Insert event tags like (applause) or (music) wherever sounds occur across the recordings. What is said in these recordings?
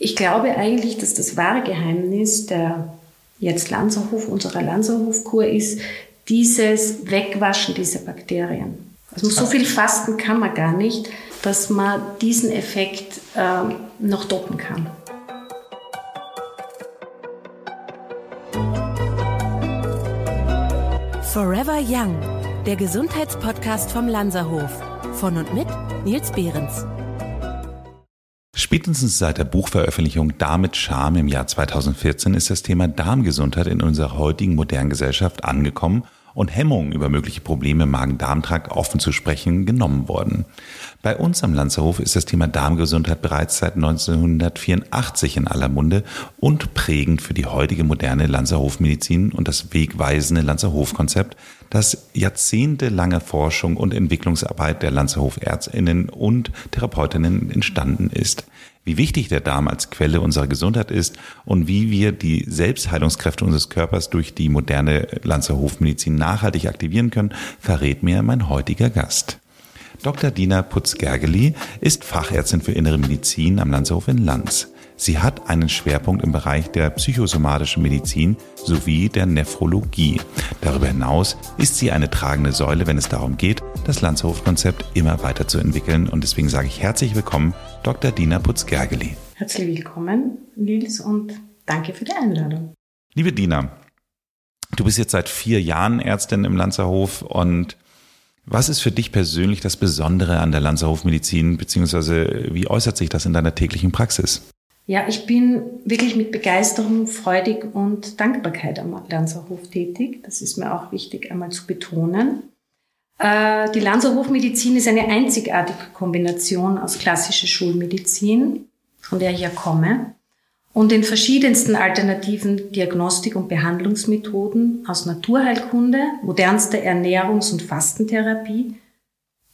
Ich glaube eigentlich, dass das wahre Geheimnis der jetzt Lanzerhof, unserer Lanzerhofkur ist, dieses Wegwaschen dieser Bakterien. Also so viel fasten kann man gar nicht, dass man diesen Effekt äh, noch doppen kann. Forever Young, der Gesundheitspodcast vom Lanzerhof. Von und mit Nils Behrens. Spätestens seit der Buchveröffentlichung Darm mit Charme im Jahr 2014 ist das Thema Darmgesundheit in unserer heutigen modernen Gesellschaft angekommen und Hemmungen über mögliche Probleme im Magen-Darm-Trakt offen zu sprechen genommen worden. Bei uns am Lanzerhof ist das Thema Darmgesundheit bereits seit 1984 in aller Munde und prägend für die heutige moderne Lanzerhofmedizin und das wegweisende Lanzerhof-Konzept, das jahrzehntelange Forschung und Entwicklungsarbeit der Lanzerhofärztinnen und Therapeutinnen entstanden ist wie wichtig der Darm als Quelle unserer Gesundheit ist und wie wir die Selbstheilungskräfte unseres Körpers durch die moderne Lanzerhofmedizin nachhaltig aktivieren können, verrät mir mein heutiger Gast. Dr. Dina Putz-Gergely ist Fachärztin für Innere Medizin am Lanzerhof in Lanz. Sie hat einen Schwerpunkt im Bereich der psychosomatischen Medizin sowie der Nephrologie. Darüber hinaus ist sie eine tragende Säule, wenn es darum geht, das Lanzerhof-Konzept immer weiterzuentwickeln. Und deswegen sage ich herzlich willkommen, Dr. Dina Putz-Gergely. Herzlich willkommen, Nils, und danke für die Einladung. Liebe Dina, du bist jetzt seit vier Jahren Ärztin im Lanzerhof und was ist für dich persönlich das Besondere an der Lanzerhofmedizin, beziehungsweise wie äußert sich das in deiner täglichen Praxis? Ja, ich bin wirklich mit Begeisterung, Freudig und Dankbarkeit am Lanzerhof tätig. Das ist mir auch wichtig einmal zu betonen. Äh, die Lanzerhofmedizin ist eine einzigartige Kombination aus klassischer Schulmedizin, von der ich ja komme, und den verschiedensten alternativen Diagnostik- und Behandlungsmethoden aus Naturheilkunde, modernster Ernährungs- und Fastentherapie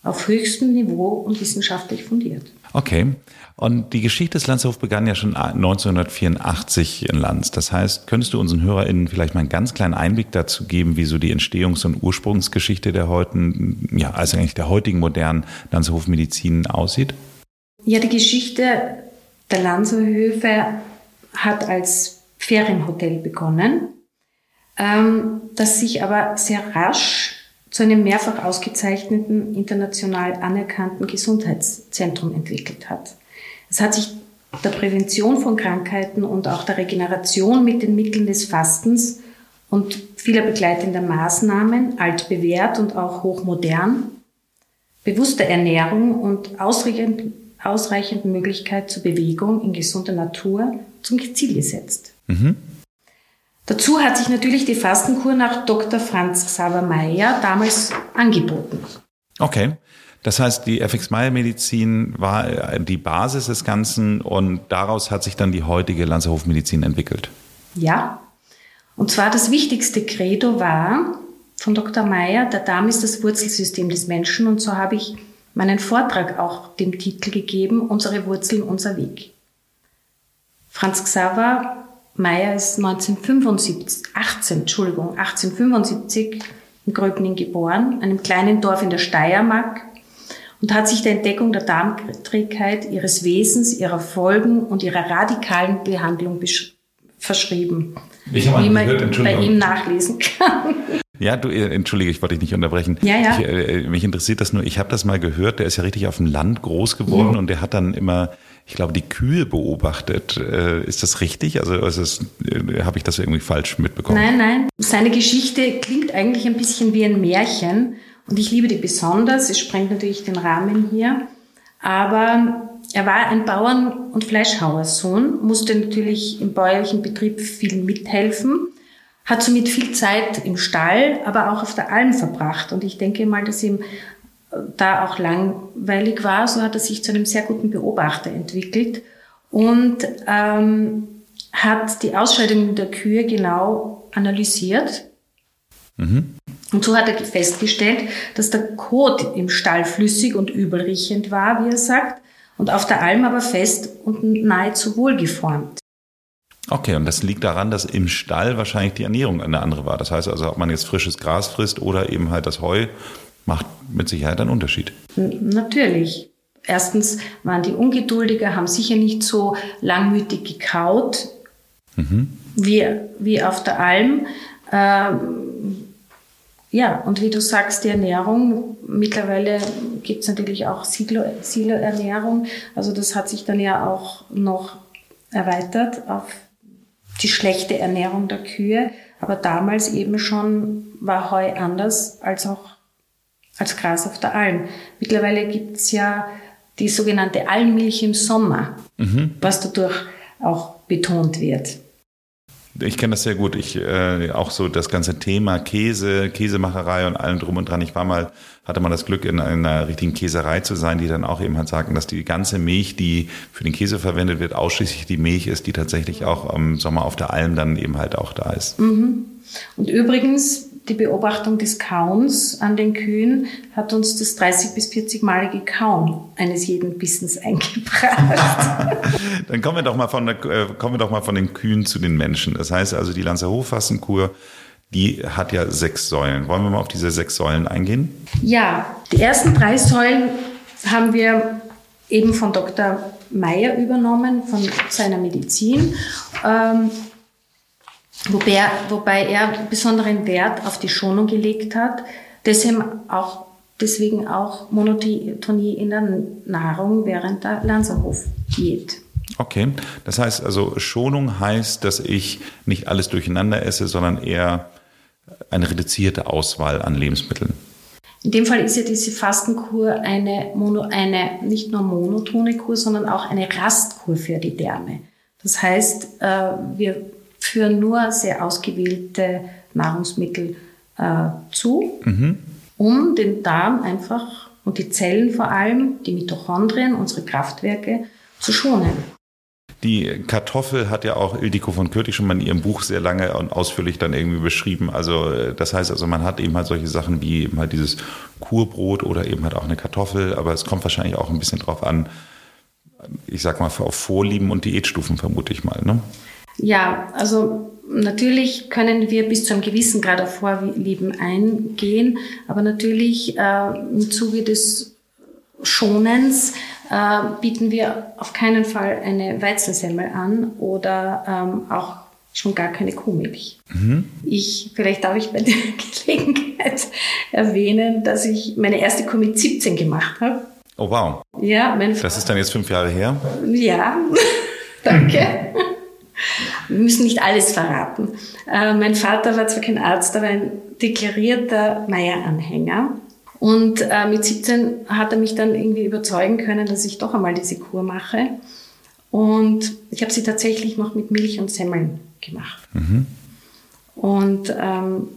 auf höchstem Niveau und wissenschaftlich fundiert. Okay. Und die Geschichte des Lanzerhof begann ja schon 1984 in Lanz. Das heißt, könntest du unseren HörerInnen vielleicht mal einen ganz kleinen Einblick dazu geben, wie so die Entstehungs- und Ursprungsgeschichte der heutigen, ja, also eigentlich der heutigen modernen Lanzerhofmedizin aussieht? Ja, die Geschichte der Lanzerhöfe hat als Ferienhotel begonnen, ähm, das sich aber sehr rasch zu einem mehrfach ausgezeichneten, international anerkannten Gesundheitszentrum entwickelt hat. Es hat sich der Prävention von Krankheiten und auch der Regeneration mit den Mitteln des Fastens und vieler begleitender Maßnahmen, altbewährt und auch hochmodern, bewusster Ernährung und ausreichend, ausreichend Möglichkeit zur Bewegung in gesunder Natur zum Ziel gesetzt. Mhm. Dazu hat sich natürlich die Fastenkur nach Dr. Franz Xaver Meyer damals angeboten. Okay. Das heißt, die FX Meyer Medizin war äh, die Basis des Ganzen und daraus hat sich dann die heutige Lanzerhof Medizin entwickelt. Ja. Und zwar das wichtigste Credo war von Dr. Meyer, der Darm ist das Wurzelsystem des Menschen und so habe ich meinen Vortrag auch dem Titel gegeben, Unsere Wurzeln, unser Weg. Franz Xaver Meyer ist 1975, 18, Entschuldigung, 1875 in Gröbning geboren, einem kleinen Dorf in der Steiermark und hat sich der Entdeckung der Darmträgheit, ihres Wesens, ihrer Folgen und ihrer radikalen Behandlung verschrieben. Ich habe wie man gehört, bei ihm nachlesen kann. Ja, du, äh, entschuldige, ich wollte dich nicht unterbrechen. Ja, ja. Ich, äh, mich interessiert das nur, ich habe das mal gehört, der ist ja richtig auf dem Land groß geworden mhm. und der hat dann immer ich glaube, die Kühe beobachtet. Äh, ist das richtig? Also, also äh, habe ich das irgendwie falsch mitbekommen? Nein, nein. Seine Geschichte klingt eigentlich ein bisschen wie ein Märchen und ich liebe die besonders. Es sprengt natürlich den Rahmen hier. Aber er war ein Bauern- und Fleischhauersohn, musste natürlich im bäuerlichen Betrieb viel mithelfen, hat somit viel Zeit im Stall, aber auch auf der Alm verbracht. Und ich denke mal, dass ihm da auch langweilig war, so hat er sich zu einem sehr guten Beobachter entwickelt und ähm, hat die Ausscheidungen der Kühe genau analysiert. Mhm. Und so hat er festgestellt, dass der Kot im Stall flüssig und übelriechend war, wie er sagt, und auf der Alm aber fest und nahezu wohlgeformt. Okay, und das liegt daran, dass im Stall wahrscheinlich die Ernährung eine andere war. Das heißt also, ob man jetzt frisches Gras frisst oder eben halt das Heu, macht mit Sicherheit einen Unterschied. Natürlich. erstens waren die ungeduldiger, haben sicher nicht so langmütig gekaut mhm. wie, wie auf der Alm. Ähm, ja, und wie du sagst, die Ernährung, mittlerweile gibt es natürlich auch Silo-Ernährung. Also das hat sich dann ja auch noch erweitert auf die schlechte Ernährung der Kühe. Aber damals eben schon war Heu anders als auch als Gras auf der Alm. Mittlerweile gibt's ja die sogenannte Almmilch im Sommer, mhm. was dadurch auch betont wird. Ich kenne das sehr gut. Ich äh, auch so das ganze Thema Käse, Käsemacherei und allem drum und dran. Ich war mal, hatte mal das Glück, in einer richtigen Käserei zu sein, die dann auch eben halt sagten, dass die ganze Milch, die für den Käse verwendet wird, ausschließlich die Milch ist, die tatsächlich auch im Sommer auf der Alm dann eben halt auch da ist. Mhm. Und übrigens, die Beobachtung des Kauens an den Kühen hat uns das 30 bis 40-malige Kauen eines jeden Bissens eingebracht. (laughs) Dann kommen wir doch mal von der, äh, kommen wir doch mal von den Kühen zu den Menschen. Das heißt also, die Lanzer Hofassenkur, die hat ja sechs Säulen. Wollen wir mal auf diese sechs Säulen eingehen? Ja, die ersten drei Säulen haben wir eben von Dr. Meyer übernommen, von seiner Medizin. Ähm, Wobei, wobei er besonderen Wert auf die Schonung gelegt hat, deswegen auch, deswegen auch Monotonie in der Nahrung während der Lanzerhof-Diät. Okay, das heißt also Schonung heißt, dass ich nicht alles durcheinander esse, sondern eher eine reduzierte Auswahl an Lebensmitteln. In dem Fall ist ja diese Fastenkur eine, Mono, eine nicht nur monotone Kur, sondern auch eine Rastkur für die Därme. Das heißt, äh, wir führen nur sehr ausgewählte Nahrungsmittel äh, zu, mhm. um den Darm einfach und die Zellen vor allem, die Mitochondrien, unsere Kraftwerke zu schonen. Die Kartoffel hat ja auch Ildiko von Kürtig schon mal in ihrem Buch sehr lange und ausführlich dann irgendwie beschrieben. Also das heißt also, man hat eben halt solche Sachen wie eben halt dieses Kurbrot oder eben halt auch eine Kartoffel, aber es kommt wahrscheinlich auch ein bisschen drauf an, ich sag mal, auf Vorlieben und Diätstufen vermute ich mal. Ne? Ja, also natürlich können wir bis zu einem gewissen Grad auf Vorlieben eingehen, aber natürlich äh, im Zuge des Schonens äh, bieten wir auf keinen Fall eine Weizensemmel an oder ähm, auch schon gar keine Kuhmilch. Mhm. Ich, vielleicht darf ich bei der (laughs) Gelegenheit erwähnen, dass ich meine erste Kuh mit 17 gemacht habe. Oh wow. Ja, mein Das ist dann jetzt fünf Jahre her? Ja, (laughs) danke. Wir müssen nicht alles verraten. Äh, mein Vater war zwar kein Arzt, aber ein deklarierter Meier-Anhänger. Und äh, mit 17 hat er mich dann irgendwie überzeugen können, dass ich doch einmal diese Kur mache. Und ich habe sie tatsächlich noch mit Milch und Semmeln gemacht. Mhm. Und ähm,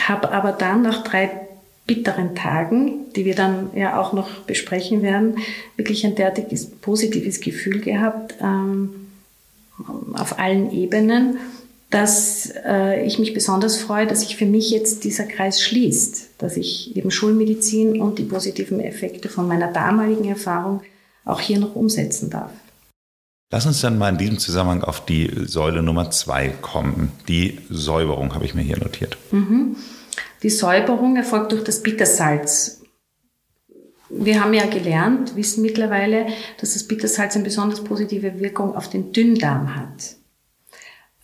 habe aber dann nach drei bitteren Tagen, die wir dann ja auch noch besprechen werden, wirklich ein derartiges positives Gefühl gehabt. Ähm, auf allen Ebenen, dass äh, ich mich besonders freue, dass sich für mich jetzt dieser Kreis schließt, dass ich eben Schulmedizin und die positiven Effekte von meiner damaligen Erfahrung auch hier noch umsetzen darf. Lass uns dann mal in diesem Zusammenhang auf die Säule Nummer zwei kommen. Die Säuberung habe ich mir hier notiert. Mhm. Die Säuberung erfolgt durch das Bittersalz. Wir haben ja gelernt, wissen mittlerweile, dass das Bittersalz eine besonders positive Wirkung auf den Dünndarm hat.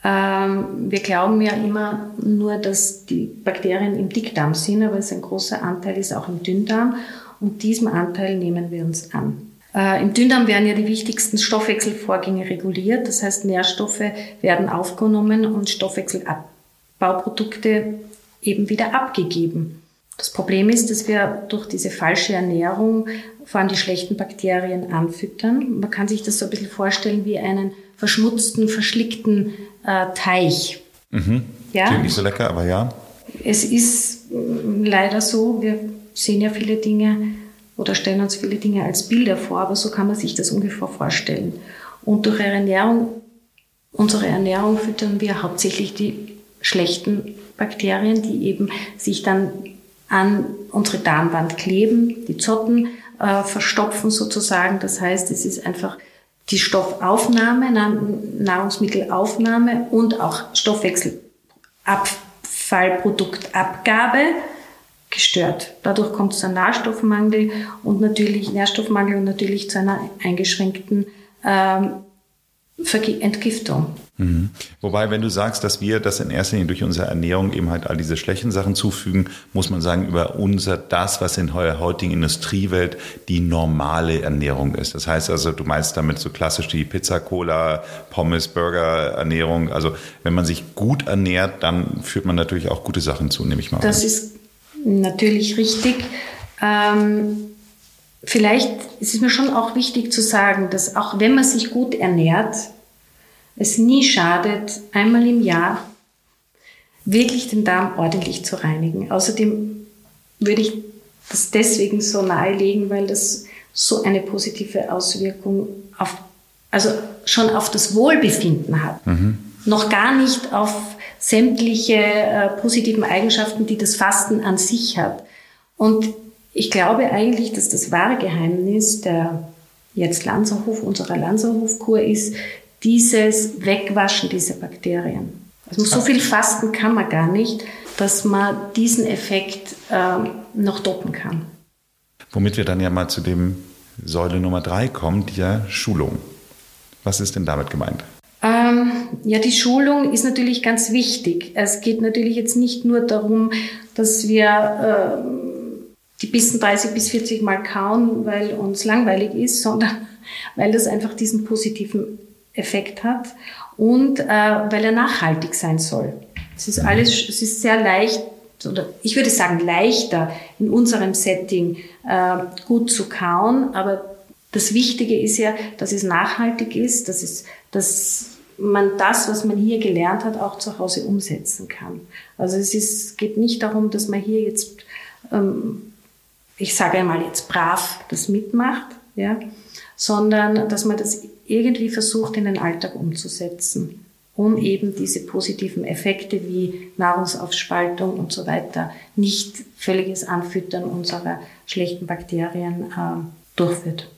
Ähm, wir glauben ja immer nur, dass die Bakterien im Dickdarm sind, aber es ein großer Anteil ist auch im Dünndarm und diesem Anteil nehmen wir uns an. Äh, Im Dünndarm werden ja die wichtigsten Stoffwechselvorgänge reguliert, das heißt Nährstoffe werden aufgenommen und Stoffwechselabbauprodukte eben wieder abgegeben. Das Problem ist, dass wir durch diese falsche Ernährung vor allem die schlechten Bakterien anfüttern. Man kann sich das so ein bisschen vorstellen wie einen verschmutzten, verschlickten äh, Teich. Mhm. Ja? Klingt nicht so lecker, aber ja. Es ist mm, leider so, wir sehen ja viele Dinge oder stellen uns viele Dinge als Bilder vor, aber so kann man sich das ungefähr vorstellen. Und durch Ernährung, unsere Ernährung füttern wir hauptsächlich die schlechten Bakterien, die eben sich dann an unsere Darmwand kleben, die Zotten äh, verstopfen sozusagen. Das heißt, es ist einfach die Stoffaufnahme, Nahrungsmittelaufnahme und auch Stoffwechselabfallproduktabgabe gestört. Dadurch kommt es zu einem Nährstoffmangel und natürlich Nährstoffmangel und natürlich zu einer eingeschränkten ähm, Entgiftung. Mhm. Wobei, wenn du sagst, dass wir das in erster Linie durch unsere Ernährung eben halt all diese schlechten Sachen zufügen, muss man sagen, über unser, das, was in der heutigen Industriewelt die normale Ernährung ist. Das heißt also, du meinst damit so klassisch die Pizza, Cola, Pommes, Burger Ernährung. Also, wenn man sich gut ernährt, dann führt man natürlich auch gute Sachen zu, nehme ich mal. Das an. ist natürlich richtig. Ähm, vielleicht ist es mir schon auch wichtig zu sagen, dass auch wenn man sich gut ernährt, es nie schadet, einmal im Jahr wirklich den Darm ordentlich zu reinigen. Außerdem würde ich das deswegen so nahelegen, weil das so eine positive Auswirkung auf, also schon auf das Wohlbefinden hat. Mhm. Noch gar nicht auf sämtliche äh, positiven Eigenschaften, die das Fasten an sich hat. Und ich glaube eigentlich, dass das wahre Geheimnis der jetzt Lanzerhof, unserer Lanzerhofkur ist, dieses Wegwaschen dieser Bakterien. Also so viel Fasten kann man gar nicht, dass man diesen Effekt äh, noch doppen kann. Womit wir dann ja mal zu dem Säule Nummer drei kommen, der Schulung. Was ist denn damit gemeint? Ähm, ja, die Schulung ist natürlich ganz wichtig. Es geht natürlich jetzt nicht nur darum, dass wir äh, die Bissen 30 bis 40 Mal kauen, weil uns langweilig ist, (laughs) sondern weil das einfach diesen positiven Effekt hat und äh, weil er nachhaltig sein soll. Es ist alles, es ist sehr leicht, oder ich würde sagen leichter in unserem Setting äh, gut zu kauen, aber das Wichtige ist ja, dass es nachhaltig ist, dass, es, dass man das, was man hier gelernt hat, auch zu Hause umsetzen kann. Also es ist, geht nicht darum, dass man hier jetzt, ähm, ich sage einmal jetzt brav das mitmacht, ja, sondern dass man das irgendwie versucht in den Alltag umzusetzen, um eben diese positiven Effekte wie Nahrungsaufspaltung und so weiter, nicht völliges Anfüttern unserer schlechten Bakterien äh, durchführt.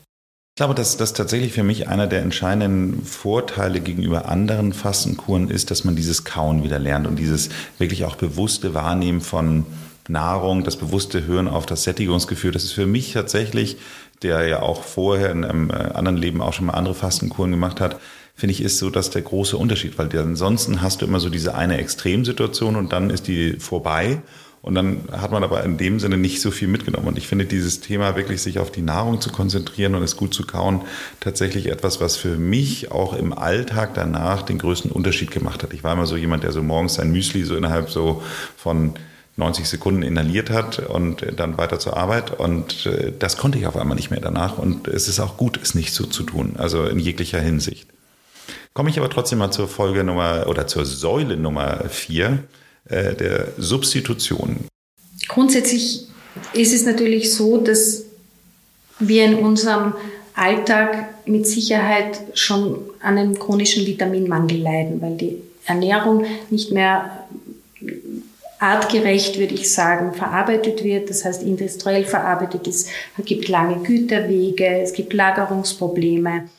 Ich glaube, dass das tatsächlich für mich einer der entscheidenden Vorteile gegenüber anderen Fastenkuren ist, dass man dieses Kauen wieder lernt und dieses wirklich auch bewusste Wahrnehmen von Nahrung, das bewusste Hören auf das Sättigungsgefühl. Das ist für mich tatsächlich der ja auch vorher in einem äh, anderen Leben auch schon mal andere Fastenkuren gemacht hat, finde ich, ist so dass der große Unterschied, weil ansonsten hast du immer so diese eine Extremsituation und dann ist die vorbei. Und dann hat man aber in dem Sinne nicht so viel mitgenommen. Und ich finde dieses Thema wirklich sich auf die Nahrung zu konzentrieren und es gut zu kauen, tatsächlich etwas, was für mich auch im Alltag danach den größten Unterschied gemacht hat. Ich war immer so jemand, der so morgens sein Müsli so innerhalb so von 90 Sekunden inhaliert hat und dann weiter zur Arbeit. Und äh, das konnte ich auf einmal nicht mehr danach. Und es ist auch gut, es nicht so zu tun, also in jeglicher Hinsicht. Komme ich aber trotzdem mal zur Folge Nummer oder zur Säule Nummer vier äh, der Substitution. Grundsätzlich ist es natürlich so, dass wir in unserem Alltag mit Sicherheit schon an einem chronischen Vitaminmangel leiden, weil die Ernährung nicht mehr artgerecht, würde ich sagen, verarbeitet wird. Das heißt, industriell verarbeitet ist. Es gibt lange Güterwege, es gibt Lagerungsprobleme.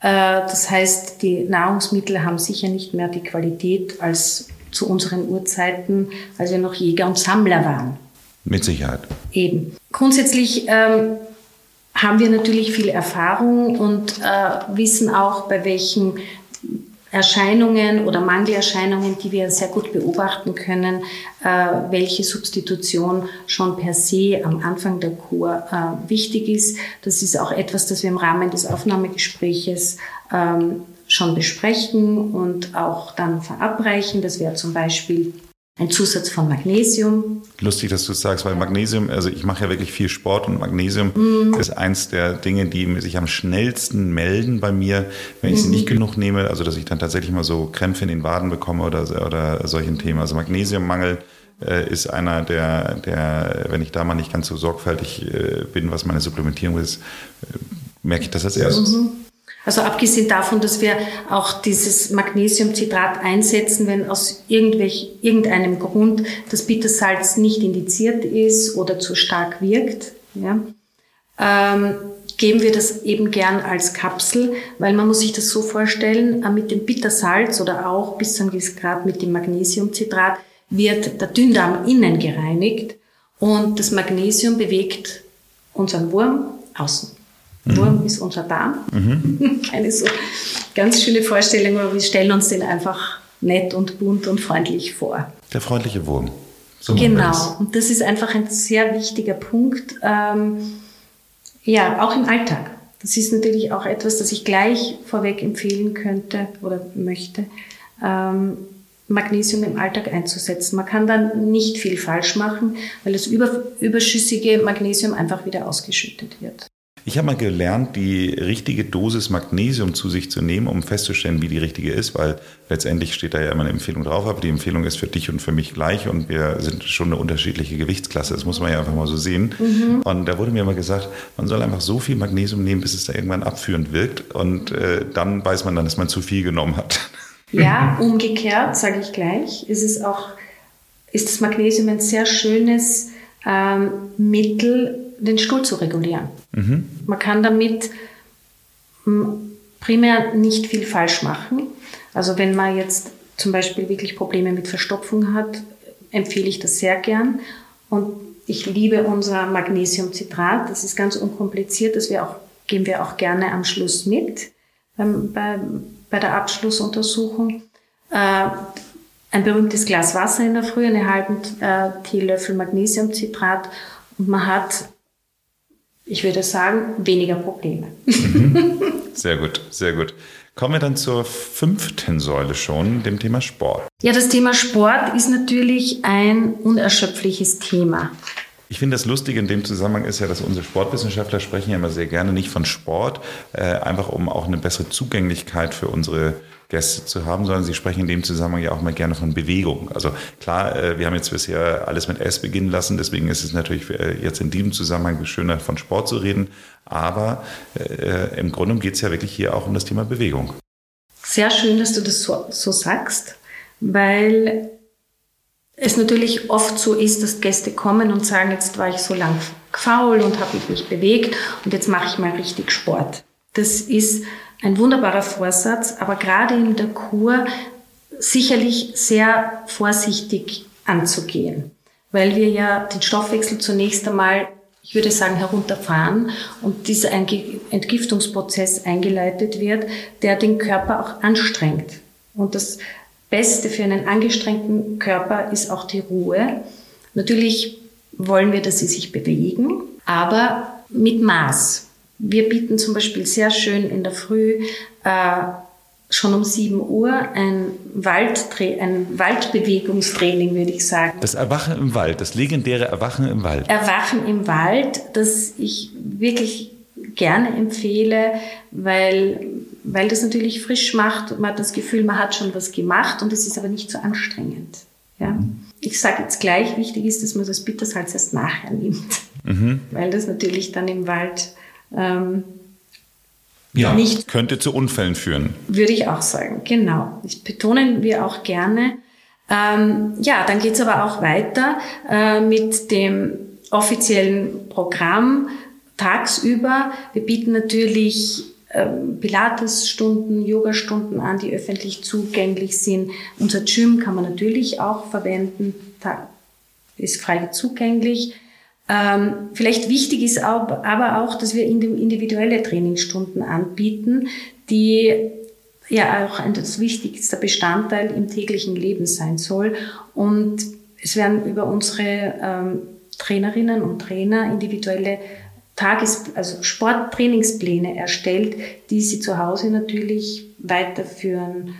Äh, das heißt, die Nahrungsmittel haben sicher nicht mehr die Qualität als zu unseren Urzeiten, als wir noch Jäger und Sammler waren. Mit Sicherheit. Eben. Grundsätzlich ähm, haben wir natürlich viel Erfahrung und äh, wissen auch, bei welchen Erscheinungen oder Mangelerscheinungen, die wir sehr gut beobachten können, äh, welche Substitution schon per se am Anfang der Kur äh, wichtig ist. Das ist auch etwas, das wir im Rahmen des Aufnahmegespräches ähm, schon besprechen und auch dann verabreichen. Das wäre zum Beispiel ein Zusatz von Magnesium. Lustig, dass du es sagst, weil Magnesium, also ich mache ja wirklich viel Sport und Magnesium mm. ist eins der Dinge, die sich am schnellsten melden bei mir, wenn ich mm. sie nicht mhm. genug nehme, also dass ich dann tatsächlich mal so Krämpfe in den Waden bekomme oder, oder solchen Themen. Also Magnesiummangel äh, ist einer der, der, wenn ich da mal nicht ganz so sorgfältig äh, bin, was meine Supplementierung ist, äh, merke ich das als erstes. Mm also abgesehen davon, dass wir auch dieses Magnesiumcitrat einsetzen, wenn aus irgendwelch, irgendeinem Grund das Bittersalz nicht indiziert ist oder zu stark wirkt, ja, ähm, geben wir das eben gern als Kapsel, weil man muss sich das so vorstellen, äh, mit dem Bittersalz oder auch bis zu einem gewissen Grad mit dem Magnesiumcitrat wird der Dünndarm innen gereinigt Und das Magnesium bewegt unseren Wurm außen. Mhm. Wurm ist unser Darm. Mhm. (laughs) Keine so ganz schöne Vorstellung, aber wir stellen uns den einfach nett und bunt und freundlich vor. Der freundliche Wurm. So genau. Und das ist einfach ein sehr wichtiger Punkt. Ähm, ja, auch im Alltag. Das ist natürlich auch etwas, das ich gleich vorweg empfehlen könnte oder möchte. Ähm, Magnesium im Alltag einzusetzen. Man kann dann nicht viel falsch machen, weil das überschüssige Magnesium einfach wieder ausgeschüttet wird. Ich habe mal gelernt, die richtige Dosis Magnesium zu sich zu nehmen, um festzustellen, wie die richtige ist, weil letztendlich steht da ja immer eine Empfehlung drauf, aber die Empfehlung ist für dich und für mich gleich und wir sind schon eine unterschiedliche Gewichtsklasse. Das muss man ja einfach mal so sehen. Mhm. Und da wurde mir immer gesagt, man soll einfach so viel Magnesium nehmen, bis es da irgendwann abführend wirkt und äh, dann weiß man dann, dass man zu viel genommen hat. Ja, (laughs) umgekehrt, sage ich gleich, ist es auch, ist das Magnesium ein sehr schönes ähm, Mittel, den Stuhl zu regulieren. Mhm. Man kann damit primär nicht viel falsch machen. Also wenn man jetzt zum Beispiel wirklich Probleme mit Verstopfung hat, empfehle ich das sehr gern. Und ich liebe unser Magnesiumcitrat. Das ist ganz unkompliziert. Das wir auch, geben wir auch gerne am Schluss mit ähm, bei, bei der Abschlussuntersuchung. Äh, ein berühmtes Glas Wasser in der Früh, einen halben äh, Teelöffel Magnesiumcitrat und man hat ich würde sagen, weniger Probleme. Mhm. Sehr gut, sehr gut. Kommen wir dann zur fünften Säule schon, dem Thema Sport. Ja, das Thema Sport ist natürlich ein unerschöpfliches Thema. Ich finde das Lustige in dem Zusammenhang ist ja, dass unsere Sportwissenschaftler sprechen ja immer sehr gerne nicht von Sport, äh, einfach um auch eine bessere Zugänglichkeit für unsere Gäste zu haben, sondern sie sprechen in dem Zusammenhang ja auch mal gerne von Bewegung. Also klar, äh, wir haben jetzt bisher alles mit S beginnen lassen, deswegen ist es natürlich äh, jetzt in diesem Zusammenhang schöner, von Sport zu reden. Aber äh, im Grunde geht es ja wirklich hier auch um das Thema Bewegung. Sehr schön, dass du das so, so sagst, weil es natürlich oft so ist, dass Gäste kommen und sagen, jetzt war ich so lang faul und habe mich nicht bewegt und jetzt mache ich mal richtig Sport. Das ist ein wunderbarer Vorsatz, aber gerade in der Kur sicherlich sehr vorsichtig anzugehen, weil wir ja den Stoffwechsel zunächst einmal, ich würde sagen, herunterfahren und dieser Entgiftungsprozess eingeleitet wird, der den Körper auch anstrengt. Und das Beste für einen angestrengten Körper ist auch die Ruhe. Natürlich wollen wir, dass sie sich bewegen, aber mit Maß. Wir bieten zum Beispiel sehr schön in der Früh äh, schon um 7 Uhr ein, Waldtra ein Waldbewegungstraining, würde ich sagen. Das Erwachen im Wald, das legendäre Erwachen im Wald. Erwachen im Wald, das ich wirklich gerne empfehle, weil, weil das natürlich frisch macht. Man hat das Gefühl, man hat schon was gemacht und es ist aber nicht so anstrengend. Ja? Mhm. Ich sage jetzt gleich, wichtig ist, dass man das Bittersalz erst nachher nimmt, mhm. weil das natürlich dann im Wald ähm, ja, nicht könnte zu Unfällen führen. Würde ich auch sagen, genau. Das betonen wir auch gerne. Ähm, ja, dann geht's aber auch weiter äh, mit dem offiziellen Programm tagsüber. Wir bieten natürlich ähm, Pilates-Stunden, Yoga-Stunden an, die öffentlich zugänglich sind. Unser Gym kann man natürlich auch verwenden, ist frei zugänglich. Ähm, vielleicht wichtig ist aber auch, dass wir individuelle Trainingsstunden anbieten, die ja auch ein das wichtigste Bestandteil im täglichen Leben sein soll. Und es werden über unsere ähm, Trainerinnen und Trainer individuelle Tages-, also Sporttrainingspläne erstellt, die sie zu Hause natürlich weiterführen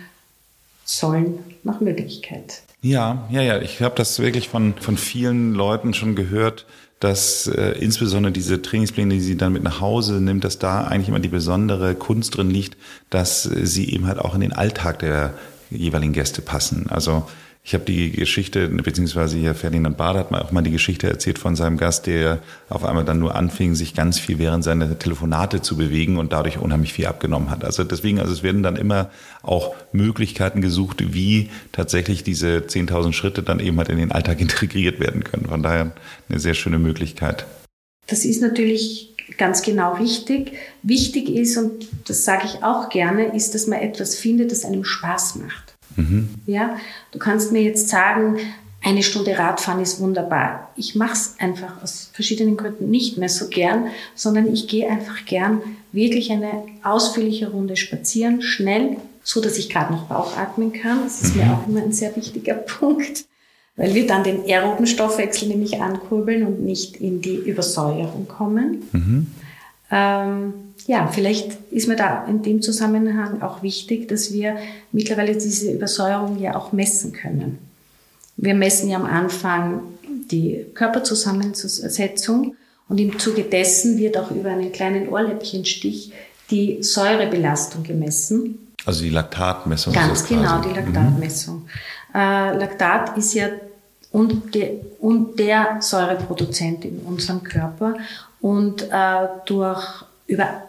sollen nach Möglichkeit. Ja, ja, ja. Ich habe das wirklich von, von vielen Leuten schon gehört, dass äh, insbesondere diese Trainingspläne, die sie dann mit nach Hause nimmt, dass da eigentlich immer die besondere Kunst drin liegt, dass äh, sie eben halt auch in den Alltag der jeweiligen Gäste passen. Also ich habe die Geschichte, beziehungsweise hier Ferdinand Bader hat mal auch mal die Geschichte erzählt von seinem Gast, der auf einmal dann nur anfing, sich ganz viel während seiner Telefonate zu bewegen und dadurch unheimlich viel abgenommen hat. Also deswegen, also es werden dann immer auch Möglichkeiten gesucht, wie tatsächlich diese 10.000 Schritte dann eben halt in den Alltag (laughs) integriert werden können. Von daher eine sehr schöne Möglichkeit. Das ist natürlich ganz genau richtig. Wichtig ist, und das sage ich auch gerne, ist, dass man etwas findet, das einem Spaß macht. Mhm. Ja, du kannst mir jetzt sagen, eine Stunde Radfahren ist wunderbar. Ich mache es einfach aus verschiedenen Gründen nicht mehr so gern, sondern ich gehe einfach gern wirklich eine ausführliche Runde spazieren, schnell, so dass ich gerade noch Bauchatmen kann. Das ist mhm. mir auch immer ein sehr wichtiger (laughs) Punkt, weil wir dann den aeroben Stoffwechsel nämlich ankurbeln und nicht in die Übersäuerung kommen. Mhm. Ähm, ja, vielleicht ist mir da in dem Zusammenhang auch wichtig, dass wir mittlerweile diese Übersäuerung ja auch messen können. Wir messen ja am Anfang die Körperzusammensetzung und im Zuge dessen wird auch über einen kleinen Ohrläppchenstich die Säurebelastung gemessen. Also die Laktatmessung. Ganz genau, die Laktatmessung. Mhm. Äh, Laktat ist ja und, de, und der Säureproduzent in unserem Körper und äh, durch über,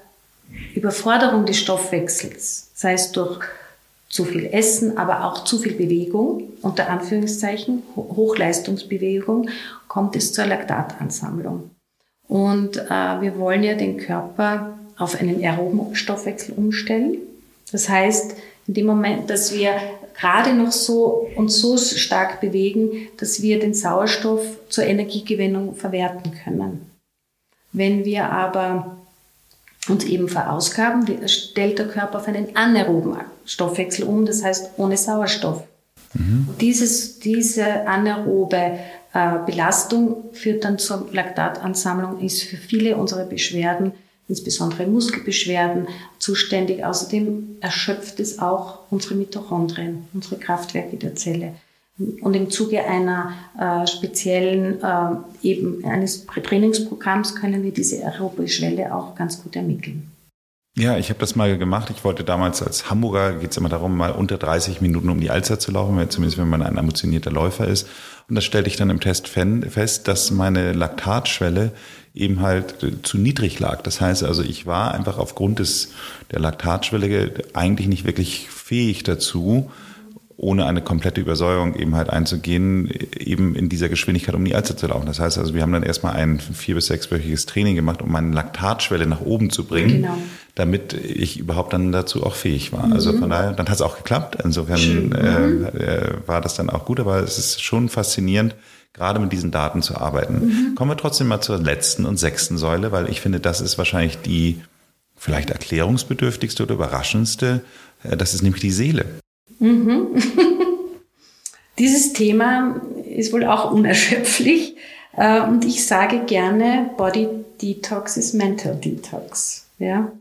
Überforderung des Stoffwechsels, sei es durch zu viel Essen, aber auch zu viel Bewegung, unter Anführungszeichen, Hochleistungsbewegung, kommt es zur Laktatansammlung. Und äh, wir wollen ja den Körper auf einen aeroben Stoffwechsel umstellen. Das heißt, in dem Moment, dass wir gerade noch so und so stark bewegen, dass wir den Sauerstoff zur Energiegewinnung verwerten können. Wenn wir aber uns eben verausgaben, stellt der Körper auf einen anaeroben Stoffwechsel um, das heißt ohne Sauerstoff. Mhm. Dieses, diese anaerobe äh, Belastung führt dann zur Laktatansammlung, ist für viele unserer Beschwerden, insbesondere Muskelbeschwerden, zuständig. Außerdem erschöpft es auch unsere Mitochondrien, unsere Kraftwerke der Zelle. Und im Zuge einer äh, speziellen, äh, eben eines Trainingsprogramms können wir diese aerobe Schwelle auch ganz gut ermitteln. Ja, ich habe das mal gemacht. Ich wollte damals als Hamburger, geht es immer darum, mal unter 30 Minuten um die Alster zu laufen, zumindest wenn man ein emotionierter Läufer ist. Und das stellte ich dann im Test fest, dass meine Laktatschwelle eben halt zu niedrig lag. Das heißt also, ich war einfach aufgrund des, der Laktatschwelle eigentlich nicht wirklich fähig dazu, ohne eine komplette Übersäuerung eben halt einzugehen, eben in dieser Geschwindigkeit um die Alster zu laufen. Das heißt also, wir haben dann erstmal ein vier- bis sechswöchiges Training gemacht, um meine Laktatschwelle nach oben zu bringen, genau. damit ich überhaupt dann dazu auch fähig war. Also mhm. Also von daher, dann hat es auch geklappt. Insofern äh, mhm. äh, war das dann auch gut, aber es ist schon faszinierend, gerade mit diesen Daten zu arbeiten. Mhm. Kommen wir trotzdem mal zur letzten und sechsten Säule, weil ich finde, das ist wahrscheinlich die vielleicht erklärungsbedürftigste oder überraschendste. Äh, das ist nämlich die Seele. Mhm. (laughs) Dieses Thema ist wohl auch unerschöpflich. Äh, und ich sage gerne, Body Detox ist Mental Detox. Ja?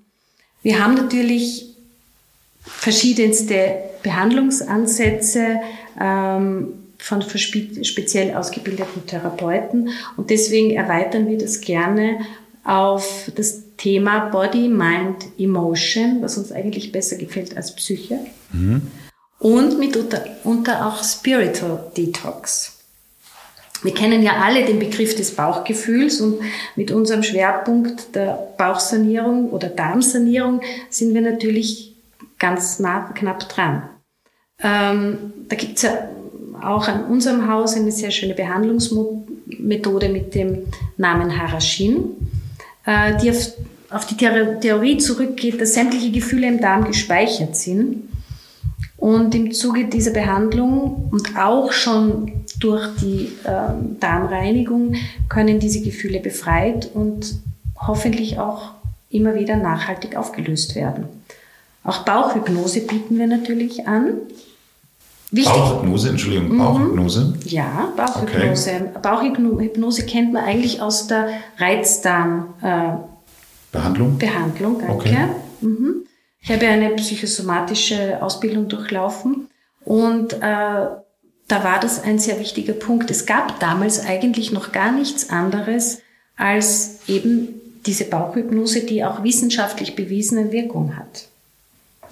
Wir haben natürlich verschiedenste Behandlungsansätze ähm, von speziell ausgebildeten Therapeuten und deswegen erweitern wir das gerne auf das Thema Body, Mind, Emotion, was uns eigentlich besser gefällt als Psyche. Mhm und mitunter auch Spiritual Detox. Wir kennen ja alle den Begriff des Bauchgefühls und mit unserem Schwerpunkt der Bauchsanierung oder Darmsanierung sind wir natürlich ganz nah, knapp dran. Ähm, da gibt's ja auch an unserem Haus eine sehr schöne Behandlungsmethode mit dem Namen Harashin, äh, die auf, auf die Theorie zurückgeht, dass sämtliche Gefühle im Darm gespeichert sind und im Zuge dieser Behandlung und auch schon durch die ähm, Darmreinigung können diese Gefühle befreit und hoffentlich auch immer wieder nachhaltig aufgelöst werden. Auch Bauchhypnose bieten wir natürlich an. Wichtig. Bauchhypnose, Entschuldigung, mhm. Bauchhypnose? Ja, Bauchhypnose. Okay. Bauchhypnose kennt man eigentlich aus der Reizdarm. Äh, Behandlung? Behandlung, danke. Okay. Mhm. Ich habe eine psychosomatische Ausbildung durchlaufen und äh, da war das ein sehr wichtiger Punkt. Es gab damals eigentlich noch gar nichts anderes als eben diese Bauchhypnose, die auch wissenschaftlich bewiesene Wirkung hat.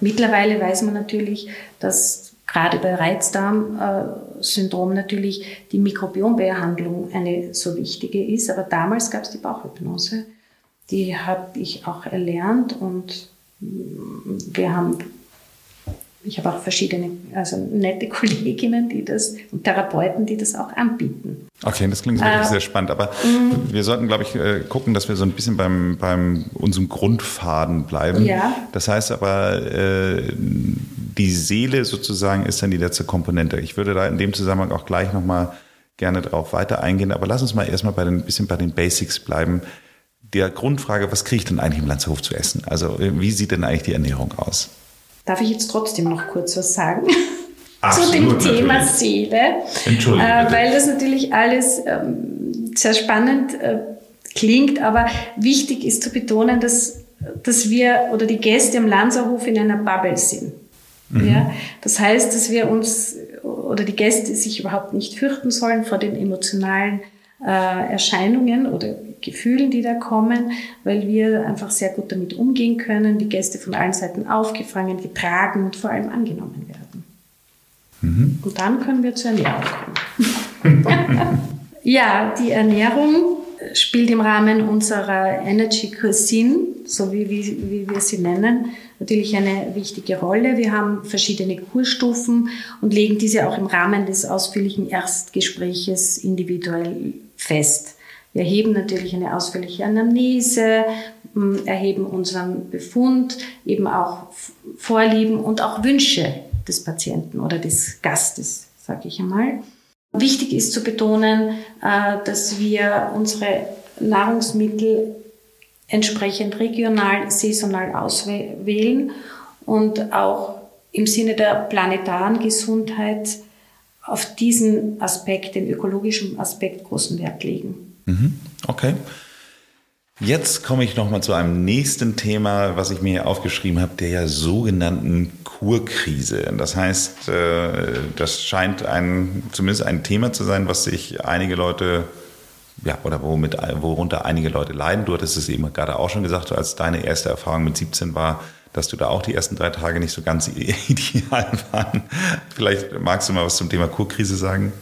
Mittlerweile weiß man natürlich, dass gerade bei Reizdarm-Syndrom natürlich die Mikrobiombehandlung eine so wichtige ist. Aber damals gab es die Bauchhypnose. Die habe ich auch erlernt und wir haben, ich habe auch verschiedene, also nette (laughs) Kolleginnen, die das, und Therapeuten, die das auch anbieten. Okay, das klingt wirklich äh, sehr spannend. Aber mh. wir sollten, glaube ich, äh, gucken, dass wir so ein bisschen beim, beim unserem Grundfaden bleiben. Ja. Das heißt aber, äh, die Seele sozusagen ist dann die letzte Komponente. Ich würde da in dem Zusammenhang auch gleich nochmal gerne darauf weiter eingehen. Aber lass uns mal erstmal bei den, ein bisschen bei den Basics bleiben. Der Grundfrage, was kriege ich denn eigentlich im Landshof zu essen? Also wie sieht denn eigentlich die Ernährung aus? Darf ich jetzt trotzdem noch kurz was sagen? Absolut, zu dem Thema natürlich. Seele. Entschuldigung. Äh, weil das natürlich alles ähm, sehr spannend äh, klingt, aber wichtig ist zu betonen, dass, dass wir oder die Gäste im Lanzerhof in einer Bubble sind. Mhm. Ja? Das heißt, dass wir uns oder die Gäste sich überhaupt nicht fürchten sollen vor den emotionalen äh, Erscheinungen oder Gefühlen, die da kommen, weil wir einfach sehr gut damit umgehen können, die Gäste von allen Seiten aufgefangen, getragen und vor allem angenommen werden. Mhm. Und dann können wir zur Ernährung kommen. (laughs) ja, die Ernährung spielt im Rahmen unserer Energy Cuisine, so wie, wie, wie wir sie nennen, natürlich eine wichtige Rolle. Wir haben verschiedene Kurstufen und legen diese auch im Rahmen des ausführlichen Erstgespräches individuell fest. Wir erheben natürlich eine ausführliche Anamnese, erheben unseren Befund, eben auch Vorlieben und auch Wünsche des Patienten oder des Gastes, sage ich einmal. Wichtig ist zu betonen, äh, dass wir unsere Nahrungsmittel entsprechend regional, saisonal auswählen und auch im Sinne der planetaren Gesundheit auf diesen Aspekt, den ökologischen Aspekt, großen Wert legen. Mhm. Okay. Jetzt komme ich nochmal zu einem nächsten Thema, was ich mir hier aufgeschrieben habe, der ja sogenannten Kurkrise. Das heißt, äh, das scheint ein, zumindest ein Thema zu sein, was sich einige Leute, ja, oder womit, worunter einige Leute leiden. Du hattest es eben gerade auch schon gesagt, als deine erste Erfahrung mit 17 war, dass du da auch die ersten drei Tage nicht so ganz (laughs) ideal waren. Vielleicht magst du mal was zum Thema Kurkrise sagen?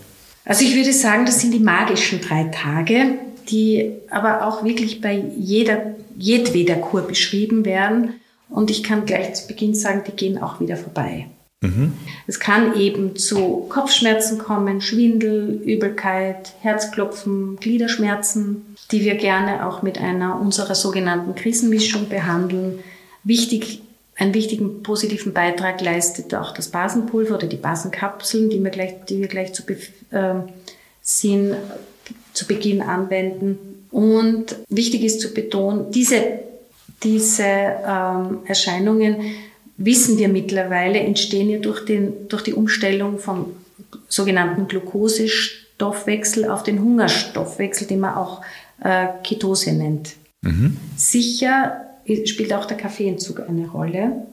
Also ich würde sagen, das sind die magischen drei Tage die aber auch wirklich bei jeder, jedweder Kur beschrieben werden. Und ich kann gleich zu Beginn sagen, die gehen auch wieder vorbei. Mhm. Es kann eben zu Kopfschmerzen kommen, Schwindel, Übelkeit, Herzklopfen, Gliederschmerzen, die wir gerne auch mit einer unserer sogenannten Krisenmischung behandeln. Wichtig, einen wichtigen positiven Beitrag leistet auch das Basenpulver oder die Basenkapseln, die wir gleich, die wir gleich zu äh, sind zu Beginn anwenden. Und wichtig ist zu betonen, diese, diese ähm, Erscheinungen wissen wir mittlerweile, entstehen ja durch, den, durch die Umstellung vom sogenannten Glukosestoffwechsel auf den Hungerstoffwechsel, den man auch äh, Ketose nennt. Mhm. Sicher spielt auch der Kaffeeentzug eine Rolle.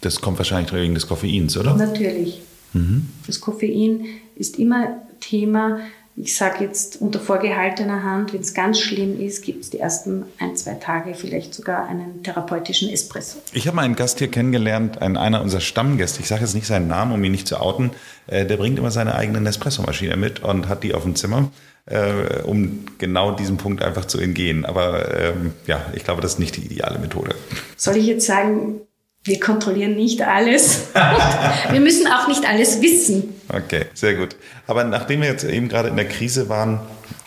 Das kommt wahrscheinlich wegen des Koffeins, oder? Natürlich. Mhm. Das Koffein ist immer Thema ich sage jetzt unter vorgehaltener Hand, wenn es ganz schlimm ist, gibt es die ersten ein, zwei Tage vielleicht sogar einen therapeutischen Espresso. Ich habe mal einen Gast hier kennengelernt, einen, einer unserer Stammgäste, ich sage jetzt nicht seinen Namen, um ihn nicht zu outen, äh, der bringt immer seine eigene Nespresso-Maschine mit und hat die auf dem Zimmer, äh, um genau diesem Punkt einfach zu entgehen. Aber ähm, ja, ich glaube, das ist nicht die ideale Methode. Soll ich jetzt sagen, wir kontrollieren nicht alles. (laughs) wir müssen auch nicht alles wissen. Okay, sehr gut. Aber nachdem wir jetzt eben gerade in der Krise waren,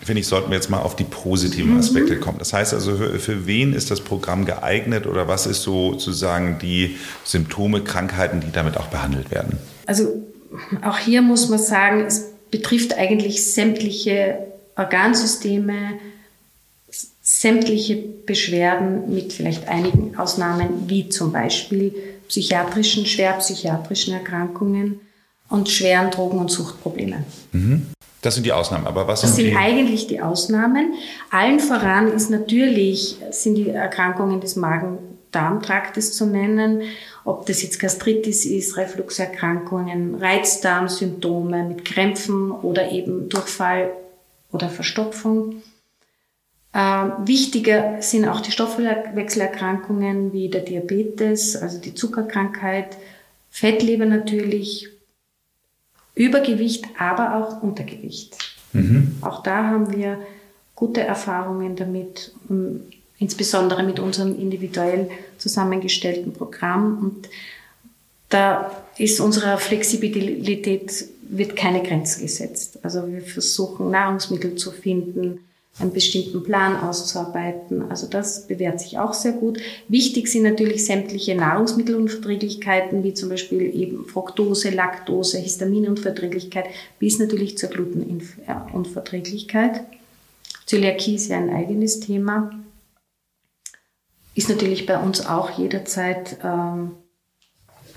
finde ich, sollten wir jetzt mal auf die positiven mhm. Aspekte mhm. kommen. Das heißt also, für, für, wen ist das Programm geeignet oder was ist so sozusagen die Symptome, Krankheiten, die damit auch behandelt werden? Also auch hier muss man sagen, es betrifft eigentlich sämtliche Organsysteme, sämtliche Beschwerden mit vielleicht einigen Ausnahmen, wie zum Beispiel psychiatrischen, schwerpsychiatrischen Erkrankungen und schweren Drogen- und Suchtproblemen. Mhm. Das sind die Ausnahmen, aber was das sind, sind eigentlich die Ausnahmen. Allen voran ist natürlich, sind die Erkrankungen des Magen-Darm-Traktes zu nennen, ob das jetzt Gastritis ist, Refluxerkrankungen, Reizdarmsymptome mit Krämpfen oder eben Durchfall oder Verstopfung. Ähm, wichtiger sind auch die Stoffwechselerkrankungen wie der Diabetes, also die Zuckerkrankheit, Fettleber natürlich, Übergewicht, aber auch Untergewicht. Mhm. Auch da haben wir gute Erfahrungen damit, insbesondere mit unserem individuell zusammengestellten Programm. Und da ist unserer Flexibilität wird keine Grenze gesetzt. Also wir versuchen Nahrungsmittel zu finden, einen bestimmten Plan auszuarbeiten. Also das bewährt sich auch sehr gut. Wichtig sind natürlich sämtliche Nahrungsmittelunverträglichkeiten, wie zum Beispiel eben Fructose, Laktose, Histaminunverträglichkeit, bis natürlich zur Glutenunverträglichkeit. Zöliakie ist ja ein eigenes Thema. Ist natürlich bei uns auch jederzeit ähm,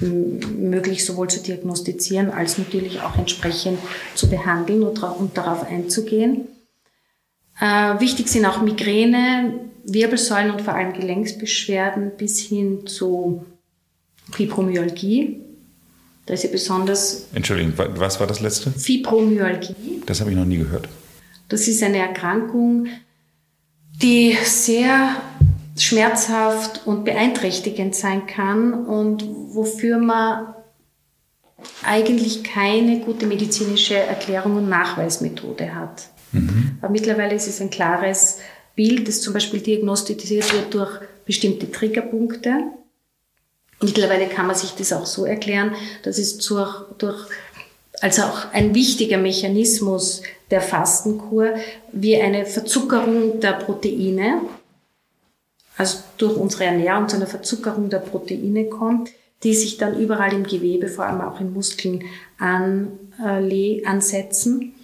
möglich, sowohl zu diagnostizieren als natürlich auch entsprechend zu behandeln und, und darauf einzugehen. Äh, wichtig sind auch Migräne, Wirbelsäulen und vor allem Gelenksbeschwerden bis hin zu Fibromyalgie. Da ist ja besonders. Entschuldigung, was war das letzte? Fibromyalgie. Das habe ich noch nie gehört. Das ist eine Erkrankung, die sehr schmerzhaft und beeinträchtigend sein kann und wofür man eigentlich keine gute medizinische Erklärung und Nachweismethode hat. Mhm. Aber mittlerweile ist es ein klares Bild, das zum Beispiel diagnostiziert wird durch bestimmte Triggerpunkte. Mittlerweile kann man sich das auch so erklären, dass es durch, durch also auch ein wichtiger Mechanismus der Fastenkur wie eine Verzuckerung der Proteine, also durch unsere Ernährung zu einer Verzuckerung der Proteine kommt, die sich dann überall im Gewebe, vor allem auch in Muskeln an, äh, ansetzen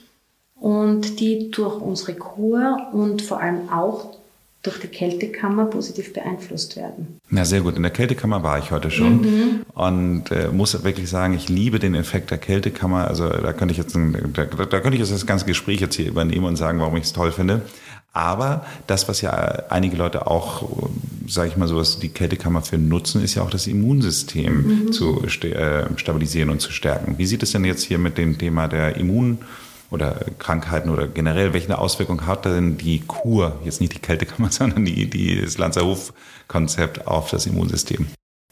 und die durch unsere Kur und vor allem auch durch die Kältekammer positiv beeinflusst werden. Na sehr gut. In der Kältekammer war ich heute schon mhm. und äh, muss wirklich sagen, ich liebe den Effekt der Kältekammer. Also da könnte ich jetzt, ein, da, da könnte ich jetzt das ganze Gespräch jetzt hier übernehmen und sagen, warum ich es toll finde. Aber das, was ja einige Leute auch, sage ich mal so, was die Kältekammer für nutzen, ist ja auch das Immunsystem mhm. zu äh, stabilisieren und zu stärken. Wie sieht es denn jetzt hier mit dem Thema der Immun oder Krankheiten oder generell, welche Auswirkung hat denn die Kur, jetzt nicht die Kältekammer, (laughs) sondern die, die, das Lanzerhof-Konzept auf das Immunsystem?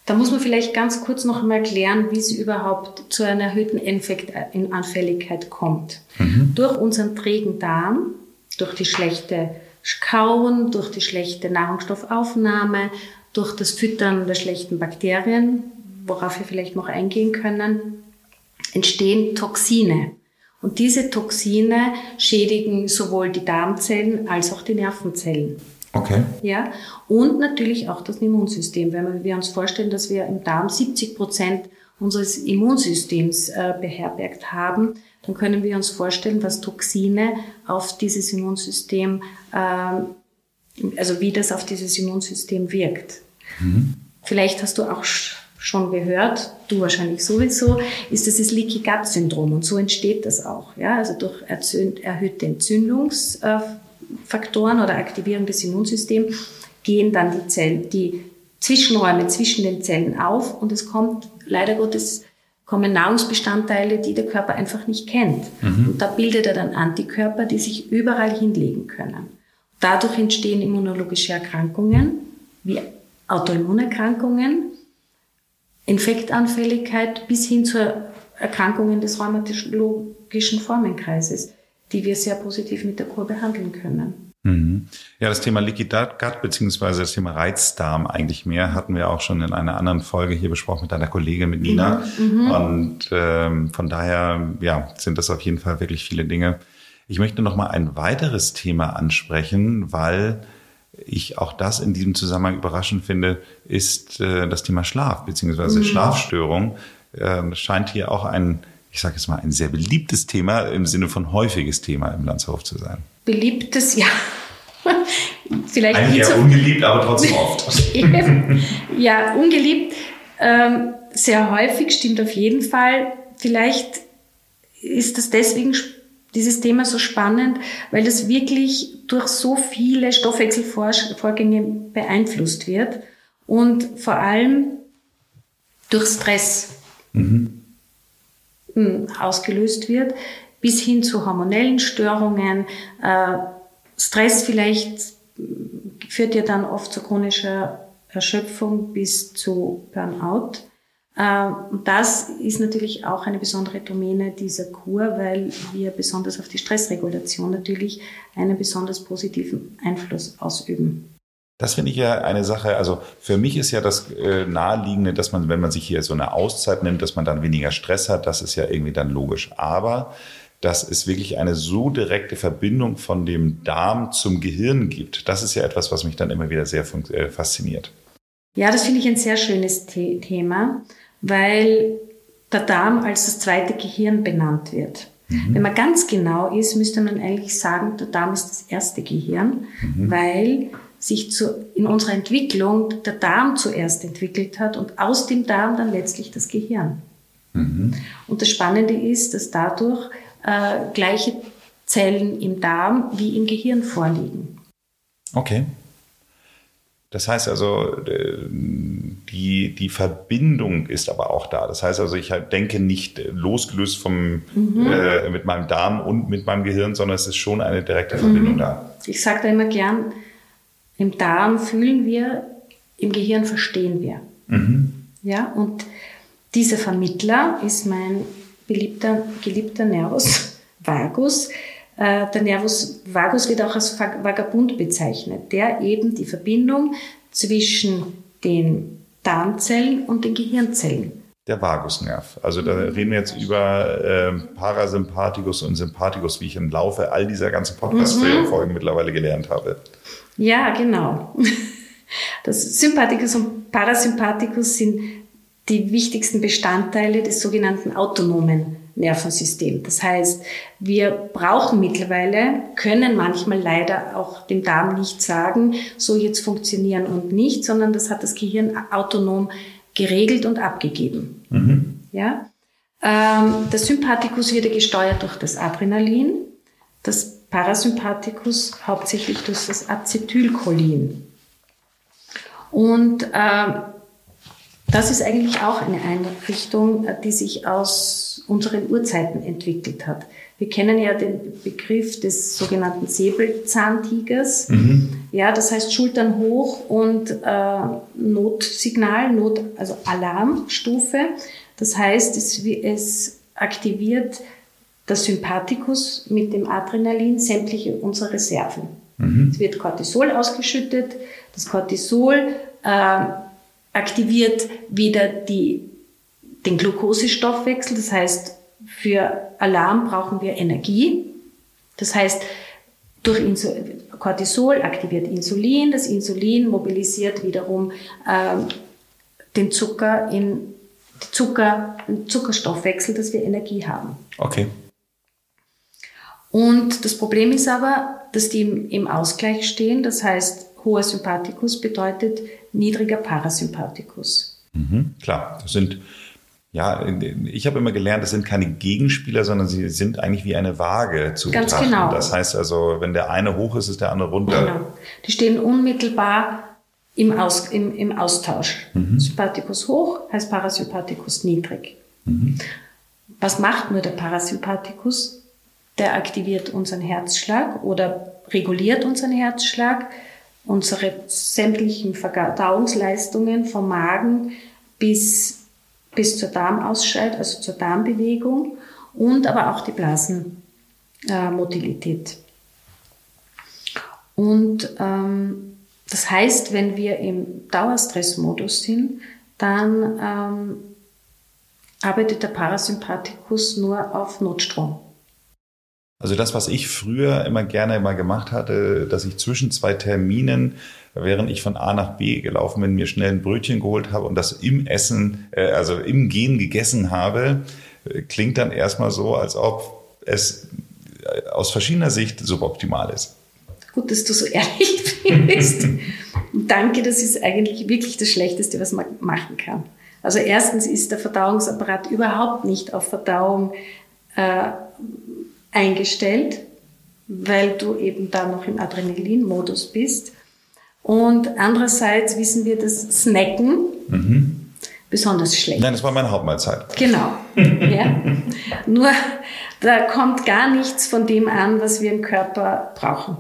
Da muss man vielleicht ganz kurz noch einmal klären, wie es überhaupt zu einer erhöhten Infektanfälligkeit kommt. Mhm. Durch unseren trägen Darm, durch die schlechte Kauen, durch die schlechte Nahrungsstoffaufnahme, durch das Füttern der schlechten Bakterien, worauf wir vielleicht noch eingehen können, entstehen Toxine. Und diese Toxine schädigen sowohl die Darmzellen als auch die Nervenzellen. Okay. Ja, und natürlich auch das Immunsystem. Wenn wir uns vorstellen, dass wir im Darm 70 Prozent unseres Immunsystems äh, beherbergt haben, dann können wir uns vorstellen, was Toxine auf dieses Immunsystem, äh, also wie das auf dieses Immunsystem wirkt. Mhm. Vielleicht hast du auch schon gehört, du wahrscheinlich sowieso, ist das das Leaky Gut Syndrom und so entsteht das auch. Ja? Also durch erhöhte Entzündungsfaktoren oder Aktivierung des Immunsystems gehen dann die Zellen, die Zwischenräume zwischen den Zellen auf und es kommt leider Gottes kommen Nahrungsbestandteile, die der Körper einfach nicht kennt. Mhm. Und da bildet er dann Antikörper, die sich überall hinlegen können. Dadurch entstehen immunologische Erkrankungen wie Autoimmunerkrankungen, Infektanfälligkeit bis hin zu Erkrankungen des rheumatologischen Formenkreises, die wir sehr positiv mit der Kur behandeln können. Mhm. Ja, das Thema Leaky Gut beziehungsweise das Thema Reizdarm eigentlich mehr hatten wir auch schon in einer anderen Folge hier besprochen mit deiner Kollegin, mit Nina. Mhm. mhm. Und ähm, von daher ja, sind das auf jeden Fall wirklich viele Dinge. Ich möchte noch mal ein weiteres Thema ansprechen, weil ich auch das in diesem Zusammenhang überraschend finde, ist äh, das Thema Schlaf bzw. Mhm. Schlafstörung. Äh, scheint hier auch ein, ich sage jetzt mal, ein sehr beliebtes Thema im Sinne von häufiges Thema im Landshof zu sein. Beliebtes, ja. Vielleicht Eigentlich eher so ungeliebt, aber trotzdem (laughs) oft. ja, ungeliebt. Ähm, sehr häufig, stimmt auf jeden Fall. Vielleicht ist das deswegen dieses Thema so spannend, weil das wirklich durch so viele Stoffwechselvorgänge beeinflusst wird und vor allem durch Stress mhm. Hm, ausgelöst wird, bis hin zu hormonellen Störungen. Äh, Stress vielleicht führt ja dann oft zu chronischer Erschöpfung bis zu Burnout. Äh, und das ist natürlich auch eine besondere Domäne dieser Kur, weil wir besonders auf die Stressregulation natürlich einen besonders positiven Einfluss ausüben. Das finde ich ja eine Sache, also für mich ist ja das äh, naheliegende, dass man, wenn man sich hier so eine Auszeit nimmt, dass man dann weniger Stress hat, das ist ja irgendwie dann logisch. Aber dass es wirklich eine so direkte Verbindung von dem Darm zum Gehirn gibt. Das ist ja etwas, was mich dann immer wieder sehr äh, fasziniert. Ja, das finde ich ein sehr schönes The Thema, weil der Darm als das zweite Gehirn benannt wird. Mhm. Wenn man ganz genau ist, müsste man eigentlich sagen, der Darm ist das erste Gehirn, mhm. weil sich zu, in unserer Entwicklung der Darm zuerst entwickelt hat und aus dem Darm dann letztlich das Gehirn. Mhm. Und das Spannende ist, dass dadurch äh, gleiche Zellen im Darm wie im Gehirn vorliegen. Okay. Das heißt also, äh, die, die Verbindung ist aber auch da. Das heißt also, ich halt denke nicht losgelöst vom, mhm. äh, mit meinem Darm und mit meinem Gehirn, sondern es ist schon eine direkte Verbindung mhm. da. Ich sage da immer gern, im Darm fühlen wir, im Gehirn verstehen wir. Mhm. Ja, und dieser Vermittler ist mein beliebter, geliebter Nervus vagus. Äh, der Nervus vagus wird auch als Vagabund bezeichnet, der eben die Verbindung zwischen den Darmzellen und den Gehirnzellen. Der Vagusnerv. Also da reden wir jetzt über äh, Parasympathikus und Sympathikus, wie ich im Laufe all dieser ganzen Podcast-Folgen mhm. mittlerweile gelernt habe. Ja, genau. (laughs) Das Sympathikus und Parasympathikus sind die wichtigsten Bestandteile des sogenannten autonomen Nervensystems. Das heißt, wir brauchen mittlerweile, können manchmal leider auch dem Darm nicht sagen, so jetzt funktionieren und nicht, sondern das hat das Gehirn autonom geregelt und abgegeben. Mhm. Ja? Ähm, der Sympathikus wird gesteuert durch das Adrenalin, das Parasympathikus hauptsächlich durch das Acetylcholin. Und äh, das ist eigentlich auch eine Einrichtung, die sich aus unseren Urzeiten entwickelt hat. Wir kennen ja den Begriff des sogenannten Säbelzahntigers. Mhm. Ja, das heißt Schultern hoch und äh, Notsignal, Not, also Alarmstufe. Das heißt, es, es aktiviert das Sympathikus mit dem Adrenalin sämtliche unsere Reserven. Mhm. Es wird Cortisol ausgeschüttet. Das Cortisol äh, aktiviert wieder die, den Glukosestoffwechsel. Das heißt, für Alarm brauchen wir Energie. Das heißt, durch Insul Cortisol aktiviert Insulin. Das Insulin mobilisiert wiederum äh, den Zucker in Zucker, Zuckerstoffwechsel, dass wir Energie haben. Okay. Und das Problem ist aber, dass die im, im Ausgleich stehen. Das heißt, hoher Sympathikus bedeutet niedriger Parasympathikus. Mhm, klar, das sind ja, ich habe immer gelernt, das sind keine Gegenspieler, sondern sie sind eigentlich wie eine Waage zu Ganz betrachten. Genau. Das heißt also, wenn der eine hoch ist, ist der andere runter. Genau. Die stehen unmittelbar im, Aus, im, im Austausch. Mhm. Sympathikus hoch heißt Parasympathikus niedrig. Mhm. Was macht nur der Parasympathikus? Der aktiviert unseren Herzschlag oder reguliert unseren Herzschlag unsere sämtlichen Verdauungsleistungen vom Magen bis, bis zur Darmausscheid, also zur Darmbewegung und aber auch die Blasenmotilität. und ähm, das heißt, wenn wir im Dauerstressmodus sind, dann ähm, arbeitet der Parasympathikus nur auf Notstrom. Also das, was ich früher immer gerne mal gemacht hatte, dass ich zwischen zwei Terminen, während ich von A nach B gelaufen bin, mir schnell ein Brötchen geholt habe und das im Essen, äh, also im Gehen gegessen habe, äh, klingt dann erstmal so, als ob es äh, aus verschiedener Sicht suboptimal ist. Gut, dass du so ehrlich (laughs) bist. Danke, das ist eigentlich wirklich das Schlechteste, was man machen kann. Also erstens ist der Verdauungsapparat überhaupt nicht auf Verdauung äh, eingestellt, weil du eben da noch im Adrenalin-Modus bist. Und andererseits wissen wir, dass Snacken mhm. besonders schlecht Nein, das war meine Hauptmahlzeit. Genau. (laughs) ja. Nur da kommt gar nichts von dem an, was wir im Körper brauchen.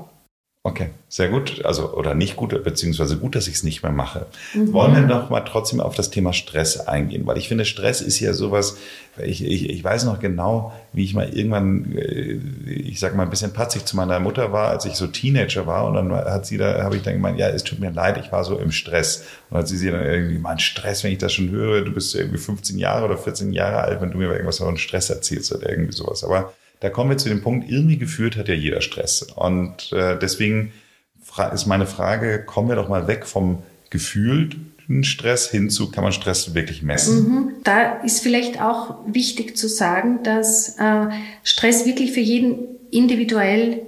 Okay, sehr gut. Also, oder nicht gut, beziehungsweise gut, dass ich es nicht mehr mache. Mhm. Wollen wir doch mal trotzdem auf das Thema Stress eingehen? Weil ich finde, Stress ist ja sowas, ich, ich, ich weiß noch genau, wie ich mal irgendwann, äh, ich sag mal, ein bisschen patzig zu meiner Mutter war, als ich so Teenager war. Und dann hat sie da, habe ich dann gemeint, ja, es tut mir leid, ich war so im Stress. Und hat sie sie dann irgendwie, mein Stress, wenn ich das schon höre, du bist irgendwie 15 Jahre oder 14 Jahre alt, wenn du mir irgendwas von Stress erzählst oder irgendwie sowas. Aber da kommen wir zu dem Punkt, irgendwie gefühlt hat ja jeder Stress. Und äh, deswegen ist meine Frage, kommen wir doch mal weg vom gefühlten Stress hin zu, kann man Stress wirklich messen? Mhm. Da ist vielleicht auch wichtig zu sagen, dass äh, Stress wirklich für jeden individuell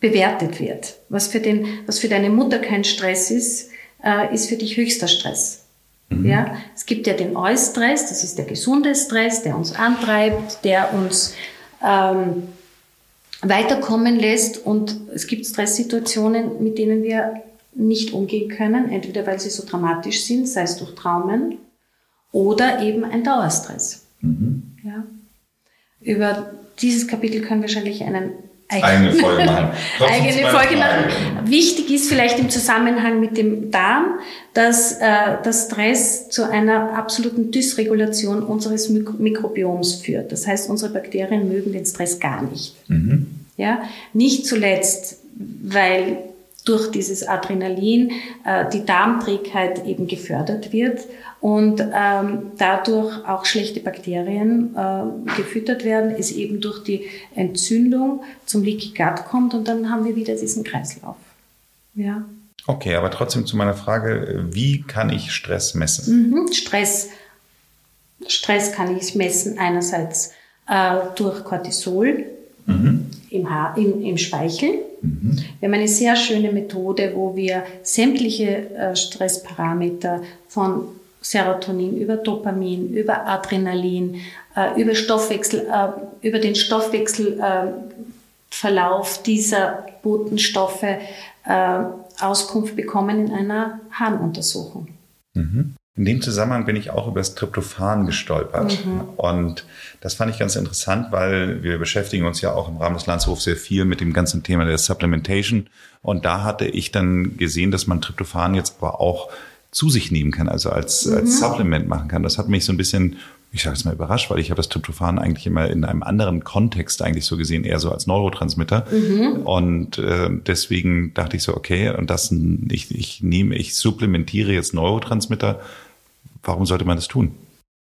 bewertet wird. Was für, den, was für deine Mutter kein Stress ist, äh, ist für dich höchster Stress. Mhm. Ja, es gibt ja den Eustress, das ist der gesunde Stress, der uns antreibt, der uns ähm, weiterkommen lässt. Und es gibt Stresssituationen, mit denen wir nicht umgehen können, entweder weil sie so dramatisch sind, sei es durch Traumen, oder eben ein Dauerstress. Mhm. Ja. Über dieses Kapitel können wir wahrscheinlich einen eigene Folge machen. (laughs) eigene Folge machen. Wichtig ist vielleicht im Zusammenhang mit dem Darm, dass äh, das Stress zu einer absoluten Dysregulation unseres Mik Mikrobioms führt. Das heißt, unsere Bakterien mögen den Stress gar nicht. Mhm. Ja, nicht zuletzt, weil durch dieses Adrenalin äh, die Darmträgheit eben gefördert wird und ähm, dadurch auch schlechte Bakterien äh, gefüttert werden, es eben durch die Entzündung zum Leaky Gut kommt und dann haben wir wieder diesen Kreislauf. Ja. Okay, aber trotzdem zu meiner Frage, wie kann ich Stress messen? Mhm, Stress, Stress kann ich messen einerseits äh, durch Cortisol mhm. im, Haar, im, im Speichel Mhm. Wir haben eine sehr schöne Methode, wo wir sämtliche äh, Stressparameter von Serotonin über Dopamin, über Adrenalin, äh, über Stoffwechsel, äh, über den Stoffwechselverlauf dieser Botenstoffe Auskunft bekommen in einer Harnuntersuchung. Mhm. In dem Zusammenhang bin ich auch über das Tryptophan gestolpert. Mhm. Und das fand ich ganz interessant, weil wir beschäftigen uns ja auch im Rahmen des Landshofs sehr viel mit dem ganzen Thema der Supplementation. Und da hatte ich dann gesehen, dass man Tryptophan jetzt aber auch zu sich nehmen kann, also als, mhm. als Supplement machen kann. Das hat mich so ein bisschen, ich sage jetzt mal überrascht, weil ich habe das Tryptophan eigentlich immer in einem anderen Kontext eigentlich so gesehen, eher so als Neurotransmitter. Mhm. Und äh, deswegen dachte ich so, okay, und das ich, ich nehme, ich supplementiere jetzt Neurotransmitter Warum sollte man das tun?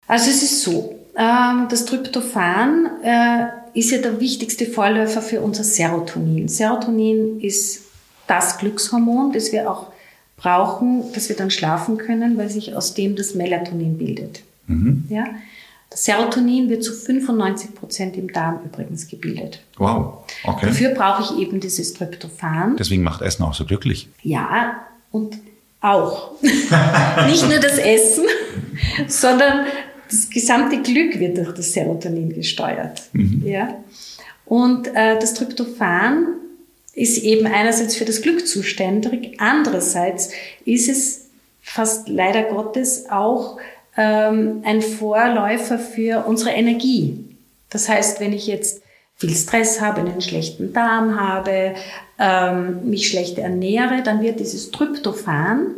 Also es ist so, ähm, das Tryptophan äh, ist ja der wichtigste Vorläufer für unser Serotonin. Serotonin ist das Glückshormon, das wir auch brauchen, dass wir dann schlafen können, weil sich aus dem das Melatonin bildet. Mhm. Ja? Das Serotonin wird zu 95 Prozent im Darm übrigens gebildet. Wow, okay. Dafür brauche ich eben dieses Tryptophan. Deswegen macht Essen auch so glücklich. Ja, und auch. (laughs) Nicht nur das Essen, sondern das gesamte Glück wird durch das Serotonin gesteuert. Mhm. Ja? Und äh, das Tryptophan ist eben einerseits für das Glück zuständig, andererseits ist es fast leider Gottes auch ähm, ein Vorläufer für unsere Energie. Das heißt, wenn ich jetzt viel Stress habe, einen schlechten Darm habe, ähm, mich schlecht ernähre, dann wird dieses Tryptophan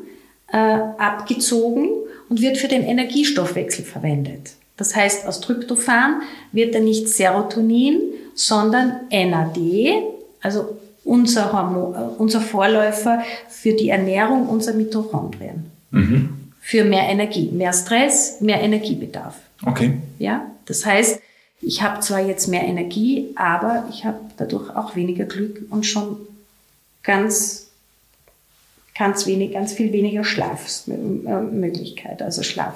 äh, abgezogen und wird für den Energiestoffwechsel verwendet. Das heißt, aus Tryptophan wird dann nicht Serotonin, sondern NAD, also unser, Hormon, äh, unser Vorläufer für die Ernährung unserer Mitochondrien. Mhm. Für mehr Energie, mehr Stress, mehr Energiebedarf. Okay. Ja, das heißt, ich habe zwar jetzt mehr Energie, aber ich habe dadurch auch weniger Glück und schon ganz, ganz wenig, ganz viel weniger Schlafmöglichkeit, also Schlaf.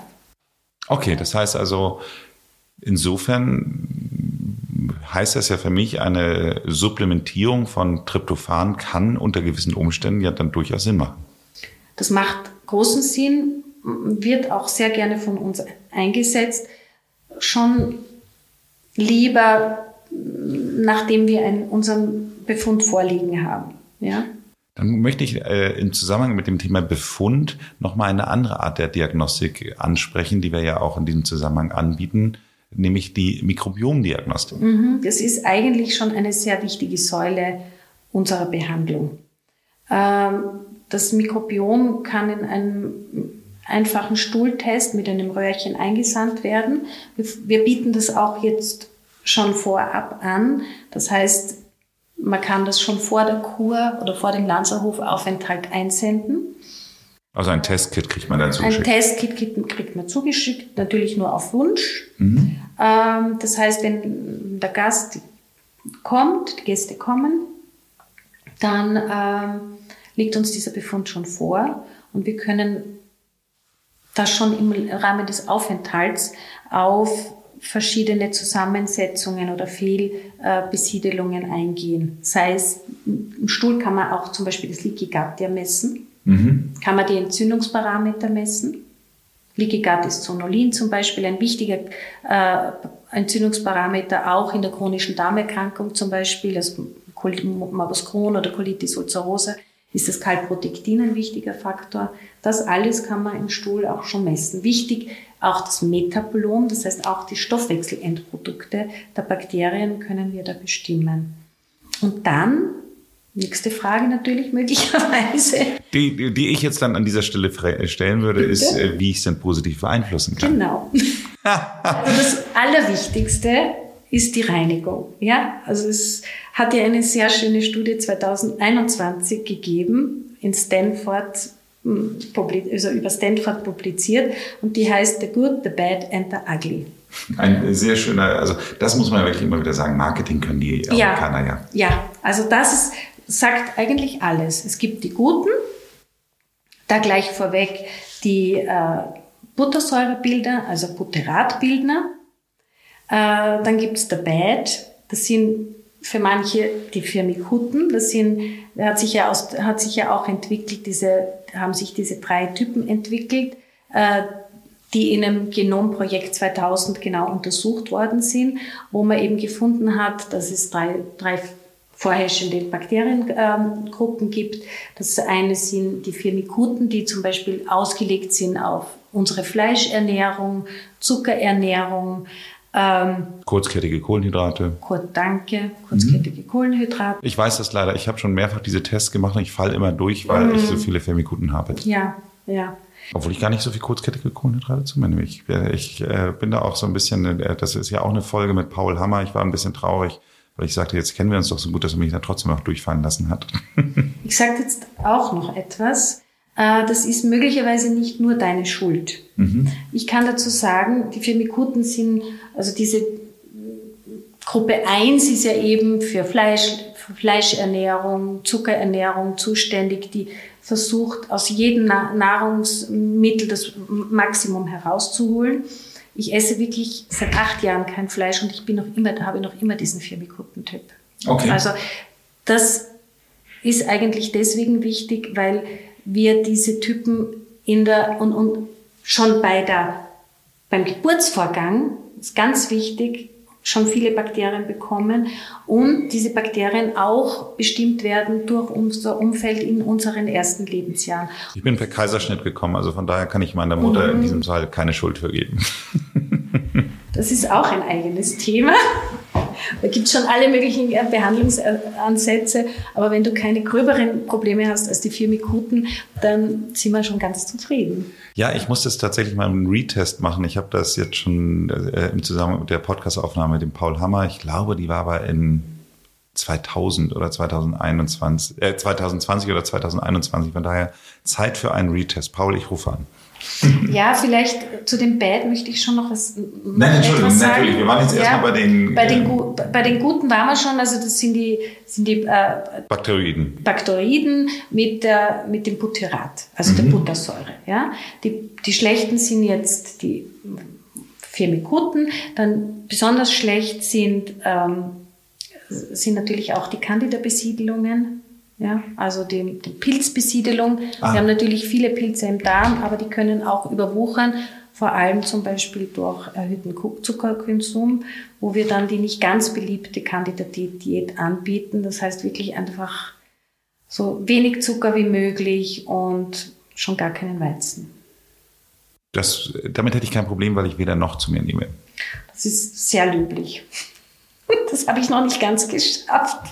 Okay, das heißt also, insofern heißt das ja für mich, eine Supplementierung von Tryptophan kann unter gewissen Umständen ja dann durchaus Sinn machen. Das macht großen Sinn, wird auch sehr gerne von uns eingesetzt. Schon lieber, nachdem wir einen, unseren Befund vorliegen haben. Ja? Dann möchte ich äh, im Zusammenhang mit dem Thema Befund nochmal eine andere Art der Diagnostik ansprechen, die wir ja auch in diesem Zusammenhang anbieten, nämlich die Mikrobiomdiagnostik. Mhm, das ist eigentlich schon eine sehr wichtige Säule unserer Behandlung. Ähm, das Mikrobiom kann in einem einfachen Stuhltest mit einem Röhrchen eingesandt werden. Wir bieten das auch jetzt schon vorab an. Das heißt, man kann das schon vor der Kur oder vor dem Lanzerhof-Aufenthalt einsenden. Also ein Testkit kriegt man dann zugeschickt? Ein Testkit kriegt man zugeschickt, natürlich nur auf Wunsch. Mhm. Ähm, das heißt, wenn der Gast kommt, die Gäste kommen, dann ähm, liegt uns dieser Befund schon vor und wir können das schon im Rahmen des Aufenthalts auf verschiedene Zusammensetzungen oder Fehlbesiedelungen eingehen. Sei es, im Stuhl kann man auch zum Beispiel das ja messen, mhm. kann man die Entzündungsparameter messen. Gut ist Zonulin zum Beispiel ein wichtiger äh, Entzündungsparameter, auch in der chronischen Darmerkrankung zum Beispiel, also Morbus Crohn oder Colitis ulcerosa ist das Kalprotektin ein wichtiger Faktor. Das alles kann man im Stuhl auch schon messen. Wichtig auch das Metabolom, das heißt auch die Stoffwechselendprodukte der Bakterien können wir da bestimmen. Und dann, nächste Frage natürlich möglicherweise. Die, die ich jetzt dann an dieser Stelle stellen würde, Bitte? ist, äh, wie ich es denn positiv beeinflussen kann. Genau. (laughs) also das Allerwichtigste ist die Reinigung. Ja, also es hat ja eine sehr schöne Studie 2021 gegeben in Stanford also über Stanford publiziert und die heißt The Good, The Bad and The Ugly. Ein sehr schöner, also das muss man wirklich immer wieder sagen, Marketing können die Amerikaner ja. Ja, ja also das ist, sagt eigentlich alles. Es gibt die Guten, da gleich vorweg die äh, Buttersäurebilder, also Butteratbildner. Äh, dann gibt es The Bad, das sind für manche die Firmikuten. Das sind, hat sich ja, aus, hat sich ja auch entwickelt, diese, haben sich diese drei Typen entwickelt, äh, die in einem Genomprojekt 2000 genau untersucht worden sind, wo man eben gefunden hat, dass es drei, drei vorherrschende Bakteriengruppen gibt. Das eine sind die Firmikuten, die zum Beispiel ausgelegt sind auf unsere Fleischernährung, Zuckerernährung, ähm, kurzkettige Kohlenhydrate. Kur danke, kurzkettige mhm. Kohlenhydrate. Ich weiß das leider. Ich habe schon mehrfach diese Tests gemacht und ich falle immer durch, weil mhm. ich so viele Firmikuten habe. Ja, ja. Obwohl ich gar nicht so viel kurzkettige Kohlenhydrate zu mir nehme. Ich, äh, ich äh, bin da auch so ein bisschen, äh, das ist ja auch eine Folge mit Paul Hammer. Ich war ein bisschen traurig, weil ich sagte, jetzt kennen wir uns doch so gut, dass er mich da trotzdem noch durchfallen lassen hat. (laughs) ich sage jetzt auch noch etwas. Äh, das ist möglicherweise nicht nur deine Schuld. Mhm. Ich kann dazu sagen, die Firmikuten sind, also diese Gruppe 1 ist ja eben für Fleisch, für Fleischernährung, Zuckerernährung zuständig, die versucht, aus jedem Nahrungsmittel das Maximum herauszuholen. Ich esse wirklich seit acht Jahren kein Fleisch und ich bin noch immer, habe noch immer diesen Firmikutentyp. Okay. Also das ist eigentlich deswegen wichtig, weil wir diese Typen in der, und, und schon bei der, beim Geburtsvorgang, ist ganz wichtig, schon viele Bakterien bekommen und diese Bakterien auch bestimmt werden durch unser Umfeld in unseren ersten Lebensjahren. Ich bin per Kaiserschnitt gekommen, also von daher kann ich meiner Mutter mhm. in diesem Fall keine Schuld für geben. (laughs) Das ist auch ein eigenes Thema. Da gibt es schon alle möglichen äh, Behandlungsansätze, aber wenn du keine gröberen Probleme hast als die vier Mikuten, dann sind wir schon ganz zufrieden. Ja, ich muss das tatsächlich mal einen Retest machen. Ich habe das jetzt schon äh, im Zusammenhang mit der Podcastaufnahme mit dem Paul Hammer. Ich glaube, die war aber in 2000 oder 2021, äh, 2020 oder 2021. Von daher Zeit für einen Retest. Paul, ich rufe an. (laughs) Ja, vielleicht zu dem Bad möchte ich schon noch was Nein, Entschuldigung, sagen. natürlich. Wir waren jetzt ja, erstmal bei den, bei den. Äh, bei den Guten waren wir schon, also das sind die, sind die äh, Bakteroiden. Bakteroiden mit, der, mit dem Butyrat, also mhm. der Buttersäure. Ja? Die, die schlechten sind jetzt die Firmikuten. Dann besonders schlecht sind, ähm, sind natürlich auch die Candida-Besiedelungen. Ja, also die, die Pilzbesiedelung. Ah. Wir haben natürlich viele Pilze im Darm, aber die können auch überwuchern, vor allem zum Beispiel durch erhöhten Zuckerkonsum, wo wir dann die nicht ganz beliebte Candida-Diät anbieten. Das heißt wirklich einfach so wenig Zucker wie möglich und schon gar keinen Weizen. Das, damit hätte ich kein Problem, weil ich weder noch zu mir nehme. Das ist sehr löblich. (laughs) Das habe ich noch nicht ganz geschafft.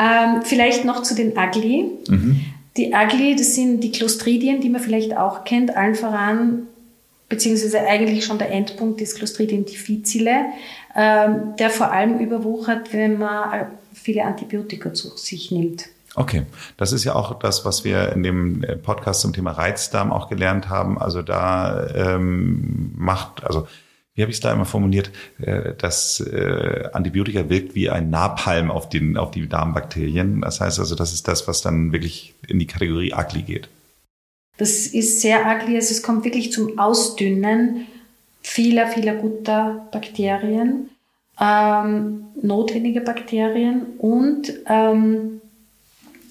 Ähm, vielleicht noch zu den Ugly. Mhm. Die Ugly, das sind die Clostridien, die man vielleicht auch kennt, allen voran, beziehungsweise eigentlich schon der Endpunkt des Clostridien difficile, ähm, der vor allem überwuchert, wenn man äh, viele Antibiotika zu sich nimmt. Okay, das ist ja auch das, was wir in dem äh, Podcast zum Thema Reizdarm auch gelernt haben. Also da ähm, macht, also wie habe ich es da immer formuliert, äh, dass äh, Antibiotika wirkt wie ein Napalm auf, den, auf die Darmbakterien. Das heißt also, das ist das, was dann wirklich in die Kategorie ugly geht. Das ist sehr ugly. Also es kommt wirklich zum Ausdünnen vieler, vieler guter Bakterien, ähm, notwendige Bakterien und ähm,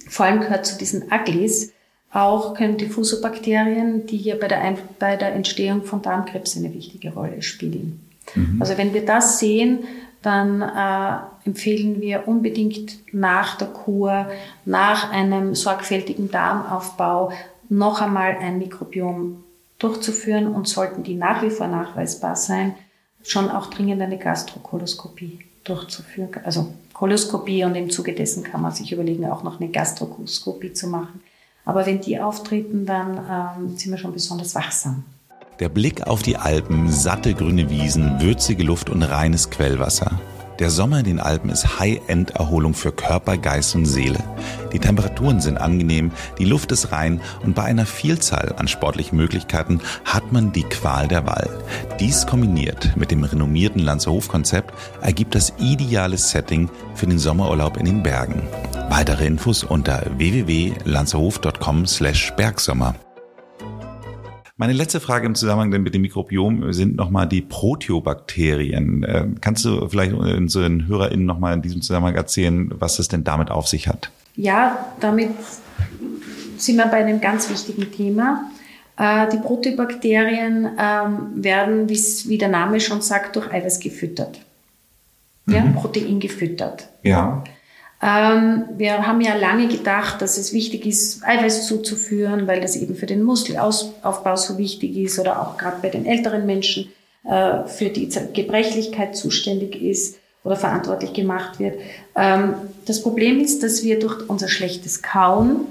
vor allem gehört zu diesen Uglies auch können Diffusobakterien, die hier bei der, bei der Entstehung von Darmkrebs eine wichtige Rolle spielen. Mhm. Also wenn wir das sehen, dann äh, empfehlen wir unbedingt nach der Kur, nach einem sorgfältigen Darmaufbau noch einmal ein Mikrobiom durchzuführen und sollten die nach wie vor nachweisbar sein, schon auch dringend eine Gastrokoloskopie durchzuführen. Also Koloskopie und im Zuge dessen kann man sich überlegen, auch noch eine Gastroskopie zu machen. Aber wenn die auftreten, dann ähm, sind wir schon besonders wachsam. Der Blick auf die Alpen, satte grüne Wiesen, würzige Luft und reines Quellwasser. Der Sommer in den Alpen ist High-End-Erholung für Körper, Geist und Seele. Die Temperaturen sind angenehm, die Luft ist rein und bei einer Vielzahl an sportlichen Möglichkeiten hat man die Qual der Wahl. Dies kombiniert mit dem renommierten Lanzerhof-Konzept ergibt das ideale Setting für den Sommerurlaub in den Bergen. Weitere Infos unter www.lanzerhof.com slash Bergsommer. Meine letzte Frage im Zusammenhang mit dem Mikrobiom sind nochmal die Proteobakterien. Ähm, kannst du vielleicht unseren HörerInnen nochmal in diesem Zusammenhang erzählen, was es denn damit auf sich hat? Ja, damit sind wir bei einem ganz wichtigen Thema. Äh, die Proteobakterien ähm, werden, wie der Name schon sagt, durch Eiweiß gefüttert. Ja, mhm. Protein gefüttert. Ja. Ähm, wir haben ja lange gedacht, dass es wichtig ist, Eiweiß zuzuführen, weil das eben für den Muskelaufbau so wichtig ist oder auch gerade bei den älteren Menschen äh, für die Gebrechlichkeit zuständig ist oder verantwortlich gemacht wird. Ähm, das Problem ist, dass wir durch unser schlechtes Kauen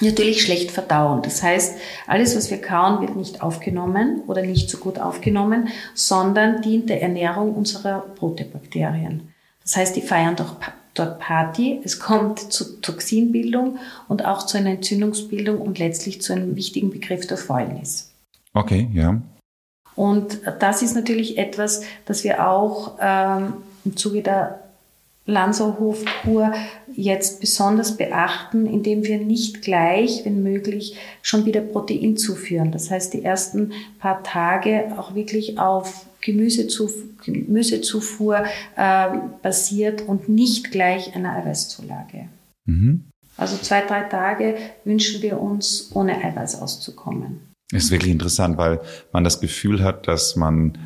natürlich schlecht verdauen. Das heißt, alles, was wir kauen, wird nicht aufgenommen oder nicht so gut aufgenommen, sondern dient der Ernährung unserer Protebakterien. Das heißt, die feiern doch dort Party. Es kommt zu Toxinbildung und auch zu einer Entzündungsbildung und letztlich zu einem wichtigen Begriff der Fäulnis. Okay, ja. Und das ist natürlich etwas, das wir auch ähm, im Zuge der Lanzerhof-Kur jetzt besonders beachten, indem wir nicht gleich, wenn möglich, schon wieder Protein zuführen. Das heißt, die ersten paar Tage auch wirklich auf Gemüsezufuhr, Gemüsezufuhr äh, basiert und nicht gleich einer Eiweißzulage. Mhm. Also zwei, drei Tage wünschen wir uns, ohne Eiweiß auszukommen. Das ist wirklich interessant, weil man das Gefühl hat, dass man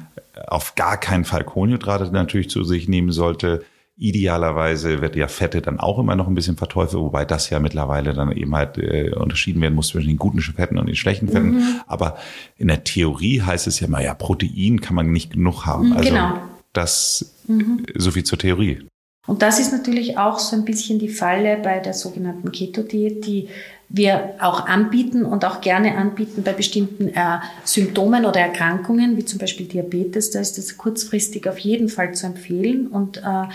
auf gar keinen Fall Kohlenhydrate natürlich zu sich nehmen sollte Idealerweise wird ja Fette dann auch immer noch ein bisschen verteufelt, wobei das ja mittlerweile dann eben halt äh, unterschieden werden muss zwischen den guten Fetten und den schlechten Fetten. Mhm. Aber in der Theorie heißt es ja mal, ja, Protein kann man nicht genug haben. Mhm, also genau. das mhm. so viel zur Theorie. Und das ist natürlich auch so ein bisschen die Falle bei der sogenannten Keto-Diät, die wir auch anbieten und auch gerne anbieten bei bestimmten äh, Symptomen oder Erkrankungen, wie zum Beispiel Diabetes. Da ist das kurzfristig auf jeden Fall zu empfehlen und äh,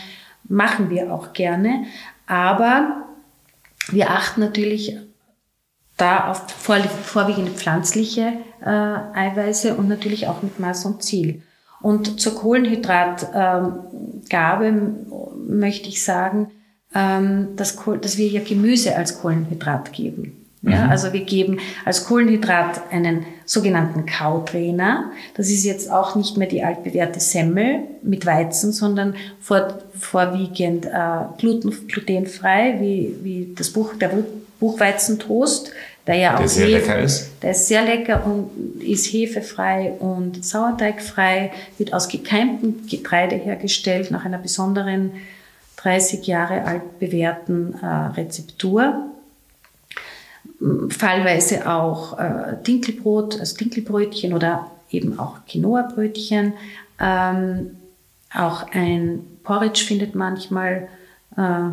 machen wir auch gerne. Aber wir achten natürlich da auf vorwiegend pflanzliche äh, Eiweiße und natürlich auch mit Maß und Ziel. Und zur Kohlenhydratgabe ähm, möchte ich sagen, ähm, dass, dass wir ja Gemüse als Kohlenhydrat geben. Ja, mhm. also wir geben als Kohlenhydrat einen sogenannten Kautrainer. Das ist jetzt auch nicht mehr die altbewährte Semmel mit Weizen, sondern vor, vorwiegend äh, gluten, glutenfrei, wie, wie das Buch, der Buchweizentoast, der ja der auch sehr Hefe, lecker ist. Der ist sehr lecker und ist hefefrei und sauerteigfrei, wird aus gekeimtem Getreide hergestellt nach einer besonderen 30 Jahre alt bewährten äh, Rezeptur fallweise auch äh, Dinkelbrot, also Dinkelbrötchen oder eben auch Quinoa-Brötchen. Ähm, auch ein Porridge findet manchmal äh,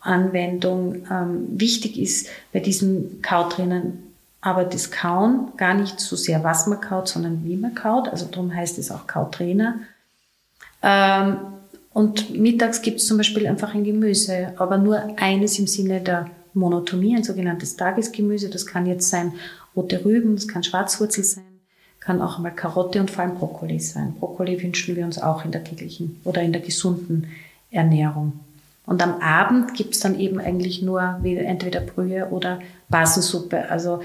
Anwendung. Ähm, wichtig ist bei diesem Kautrinnen aber das Kauen gar nicht so sehr, was man kaut, sondern wie man kaut. Also darum heißt es auch Kautrainer. Ähm, und mittags gibt es zum Beispiel einfach ein Gemüse, aber nur eines im Sinne der Monotomie, ein sogenanntes Tagesgemüse. Das kann jetzt sein rote Rüben, das kann Schwarzwurzel sein, kann auch mal Karotte und vor allem Brokkoli sein. Brokkoli wünschen wir uns auch in der täglichen oder in der gesunden Ernährung. Und am Abend gibt's dann eben eigentlich nur entweder Brühe oder Basensuppe. Also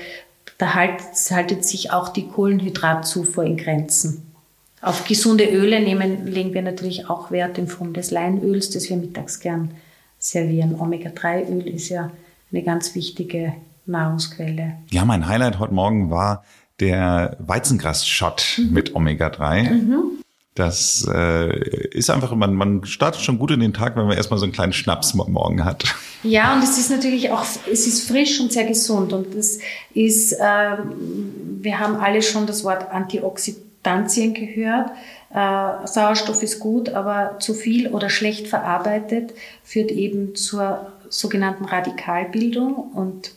da halt, haltet sich auch die Kohlenhydratzufuhr in Grenzen. Auf gesunde Öle nehmen, legen wir natürlich auch Wert in Form des Leinöls, das wir mittags gern servieren. Omega-3-Öl ist ja eine ganz wichtige Nahrungsquelle. Ja, mein Highlight heute Morgen war der Weizengras-Shot mhm. mit Omega-3. Mhm. Das äh, ist einfach, man, man startet schon gut in den Tag, wenn man erstmal so einen kleinen Schnaps morgen hat. Ja, und es ist natürlich auch, es ist frisch und sehr gesund. Und es ist, äh, wir haben alle schon das Wort Antioxidantien gehört. Äh, Sauerstoff ist gut, aber zu viel oder schlecht verarbeitet führt eben zur sogenannten Radikalbildung und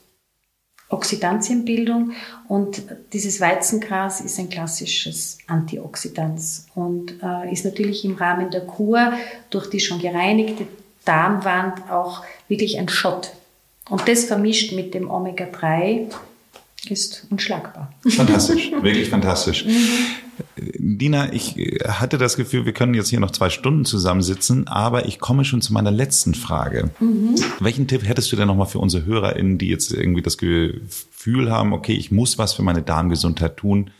Oxidantienbildung und dieses Weizengras ist ein klassisches Antioxidant und äh, ist natürlich im Rahmen der Kur durch die schon gereinigte Darmwand auch wirklich ein Schott. Und das vermischt mit dem Omega-3 ist unschlagbar. Fantastisch, wirklich fantastisch. Mhm. Dina, ich hatte das Gefühl, wir können jetzt hier noch zwei Stunden zusammensitzen, aber ich komme schon zu meiner letzten Frage. Mhm. Welchen Tipp hättest du denn nochmal für unsere HörerInnen, die jetzt irgendwie das Gefühl haben, okay, ich muss was für meine Darmgesundheit tun,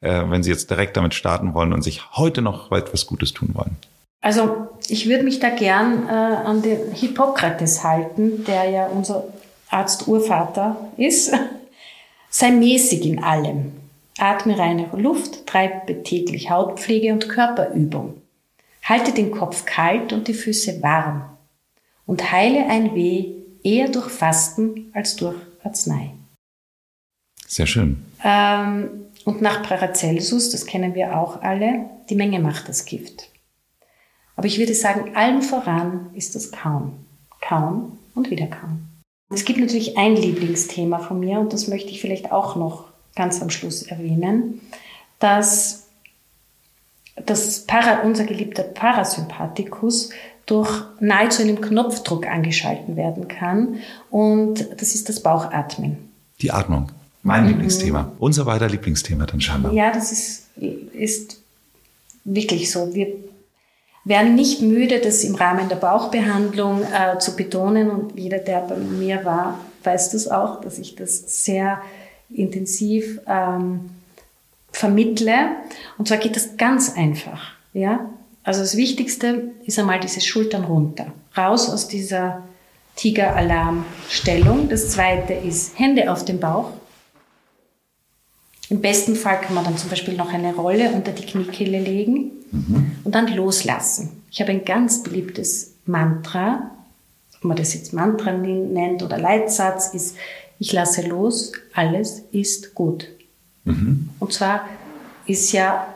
äh, wenn sie jetzt direkt damit starten wollen und sich heute noch etwas Gutes tun wollen? Also ich würde mich da gern äh, an den Hippokrates halten, der ja unser Arzt-Urvater ist. (laughs) Sei mäßig in allem. Atme reine Luft, treibe täglich Hautpflege und Körperübung. Halte den Kopf kalt und die Füße warm. Und heile ein Weh eher durch Fasten als durch Arznei. Sehr schön. Ähm, und nach Paracelsus, das kennen wir auch alle, die Menge macht das Gift. Aber ich würde sagen, allen voran ist das Kauen. Kauen und wieder kauen. Es gibt natürlich ein Lieblingsthema von mir und das möchte ich vielleicht auch noch ganz am Schluss erwähnen, dass, dass Para, unser geliebter Parasympathikus durch nahezu einem Knopfdruck angeschalten werden kann und das ist das Bauchatmen. Die Atmung, mein mhm. Lieblingsthema, unser beider Lieblingsthema dann scheinbar. Ja, das ist, ist wirklich so. Wir werden nicht müde, das im Rahmen der Bauchbehandlung äh, zu betonen. Und jeder, der bei mir war, weiß das auch, dass ich das sehr intensiv ähm, vermittle. Und zwar geht das ganz einfach. Ja? Also das Wichtigste ist einmal diese Schultern runter. Raus aus dieser Tiger-Alarm-Stellung. Das zweite ist Hände auf den Bauch. Im besten Fall kann man dann zum Beispiel noch eine Rolle unter die Kniekehle legen mhm. und dann loslassen. Ich habe ein ganz beliebtes Mantra, ob man das jetzt Mantra nennt oder Leitsatz, ist, ich lasse los, alles ist gut. Mhm. Und zwar ist ja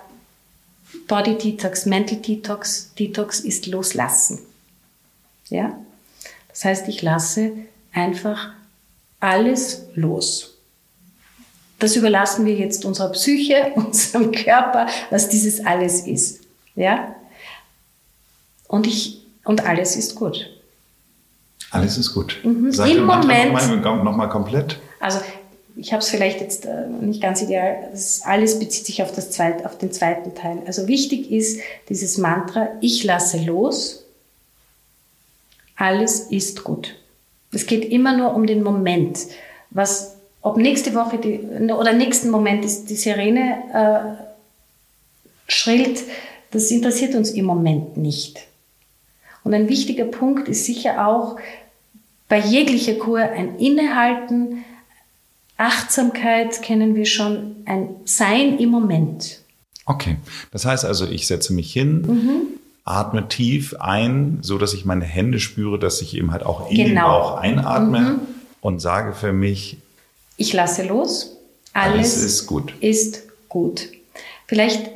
Body Detox, Mental Detox, Detox ist loslassen. Ja? Das heißt, ich lasse einfach alles los. Das überlassen wir jetzt unserer Psyche, (laughs) unserem Körper, was dieses alles ist. Ja? Und ich, und alles ist gut. Alles ist gut. Mhm. Im Moment. Nochmal noch mal komplett. Also, ich habe es vielleicht jetzt äh, nicht ganz ideal. Alles bezieht sich auf, das zweit, auf den zweiten Teil. Also wichtig ist dieses Mantra, ich lasse los, alles ist gut. Es geht immer nur um den Moment. Was ob nächste Woche die, oder nächsten Moment ist die Sirene äh, schrillt, das interessiert uns im Moment nicht. Und ein wichtiger Punkt ist sicher auch bei jeglicher Kur ein Innehalten, Achtsamkeit kennen wir schon, ein Sein im Moment. Okay, das heißt also, ich setze mich hin, mhm. atme tief ein, so dass ich meine Hände spüre, dass ich eben halt auch in genau. den Bauch einatme mhm. und sage für mich, ich lasse los, alles, alles ist gut. Ist gut. Vielleicht,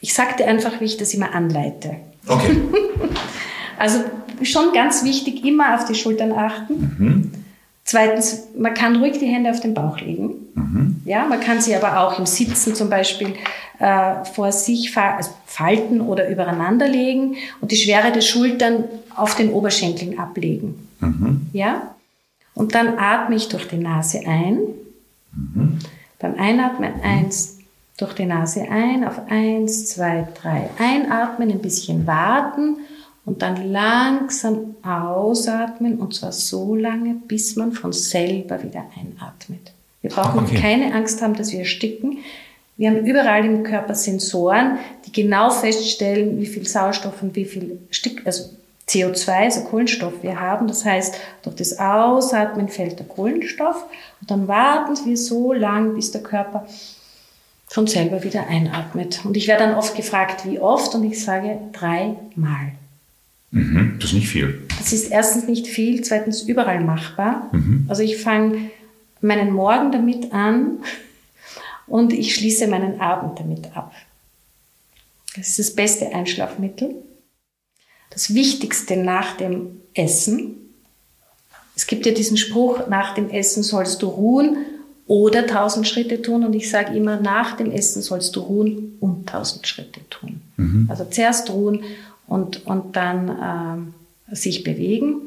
ich sagte einfach, wie ich das immer anleite. Okay. (laughs) also schon ganz wichtig, immer auf die Schultern achten. Mhm. Zweitens, man kann ruhig die Hände auf den Bauch legen. Mhm. Ja, man kann sie aber auch im Sitzen zum Beispiel äh, vor sich also falten oder übereinander legen und die Schwere der Schultern auf den Oberschenkeln ablegen. Mhm. Ja, und dann atme ich durch die Nase ein. Mhm. Beim Einatmen eins, durch die Nase ein, auf eins, zwei, drei einatmen, ein bisschen warten und dann langsam ausatmen und zwar so lange, bis man von selber wieder einatmet. Wir brauchen okay. keine Angst haben, dass wir ersticken. Wir haben überall im Körper Sensoren, die genau feststellen, wie viel Sauerstoff und wie viel Stick, also CO2, also Kohlenstoff wir haben. Das heißt, durch das Ausatmen fällt der Kohlenstoff und dann warten wir so lang, bis der Körper von selber wieder einatmet. Und ich werde dann oft gefragt, wie oft, und ich sage dreimal. Mhm, das ist nicht viel. Das ist erstens nicht viel, zweitens überall machbar. Mhm. Also ich fange meinen Morgen damit an und ich schließe meinen Abend damit ab. Das ist das beste Einschlafmittel. Das Wichtigste nach dem Essen. Es gibt ja diesen Spruch, nach dem Essen sollst du ruhen oder tausend Schritte tun. Und ich sage immer, nach dem Essen sollst du ruhen und tausend Schritte tun. Mhm. Also zuerst ruhen und, und dann äh, sich bewegen.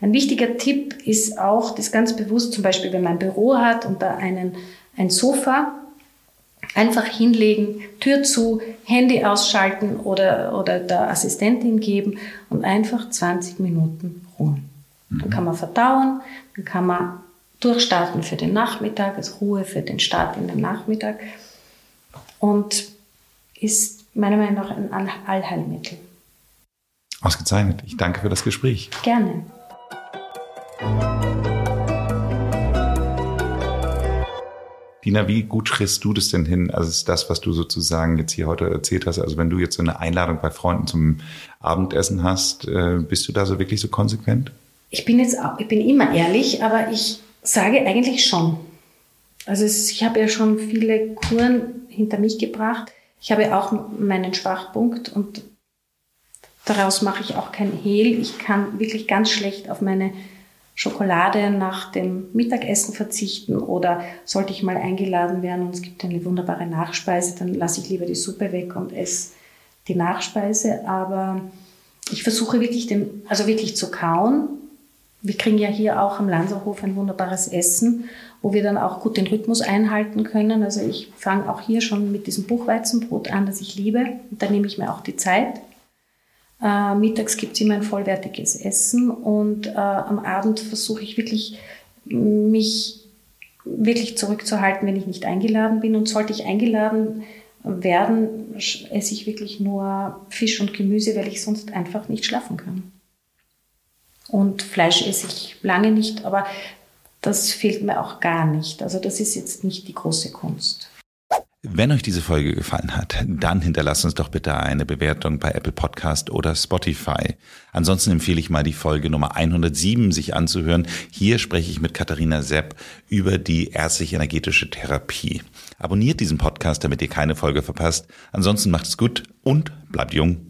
Ein wichtiger Tipp ist auch, das ganz bewusst, zum Beispiel, wenn man ein Büro hat und da einen, ein Sofa, einfach hinlegen, Tür zu, Handy ausschalten oder, oder der Assistentin geben und einfach 20 Minuten ruhen. Dann kann man verdauen, dann kann man durchstarten für den Nachmittag, als Ruhe für den Start in den Nachmittag und ist meiner Meinung nach ein Allheilmittel. Ausgezeichnet. Ich danke für das Gespräch. Gerne. Dina, wie gut kriegst du das denn hin? Also ist das, was du sozusagen jetzt hier heute erzählt hast. Also wenn du jetzt so eine Einladung bei Freunden zum Abendessen hast, äh, bist du da so wirklich so konsequent? Ich bin jetzt, ich bin immer ehrlich, aber ich sage eigentlich schon. Also es, ich habe ja schon viele Kuren hinter mich gebracht. Ich habe auch meinen Schwachpunkt und daraus mache ich auch kein Hehl. Ich kann wirklich ganz schlecht auf meine Schokolade nach dem Mittagessen verzichten oder sollte ich mal eingeladen werden und es gibt eine wunderbare Nachspeise, dann lasse ich lieber die Suppe weg und esse die Nachspeise. Aber ich versuche wirklich den, also wirklich zu kauen wir kriegen ja hier auch am Lanzerhof ein wunderbares Essen, wo wir dann auch gut den Rhythmus einhalten können. Also ich fange auch hier schon mit diesem Buchweizenbrot an, das ich liebe. Und da nehme ich mir auch die Zeit. Äh, mittags gibt es immer ein vollwertiges Essen und äh, am Abend versuche ich wirklich, mich wirklich zurückzuhalten, wenn ich nicht eingeladen bin. Und sollte ich eingeladen werden, esse ich wirklich nur Fisch und Gemüse, weil ich sonst einfach nicht schlafen kann. Und Fleisch esse ich lange nicht, aber das fehlt mir auch gar nicht. Also das ist jetzt nicht die große Kunst. Wenn euch diese Folge gefallen hat, dann hinterlasst uns doch bitte eine Bewertung bei Apple Podcast oder Spotify. Ansonsten empfehle ich mal die Folge Nummer 107 sich anzuhören. Hier spreche ich mit Katharina Sepp über die ärztlich-energetische Therapie. Abonniert diesen Podcast, damit ihr keine Folge verpasst. Ansonsten macht es gut und bleibt jung.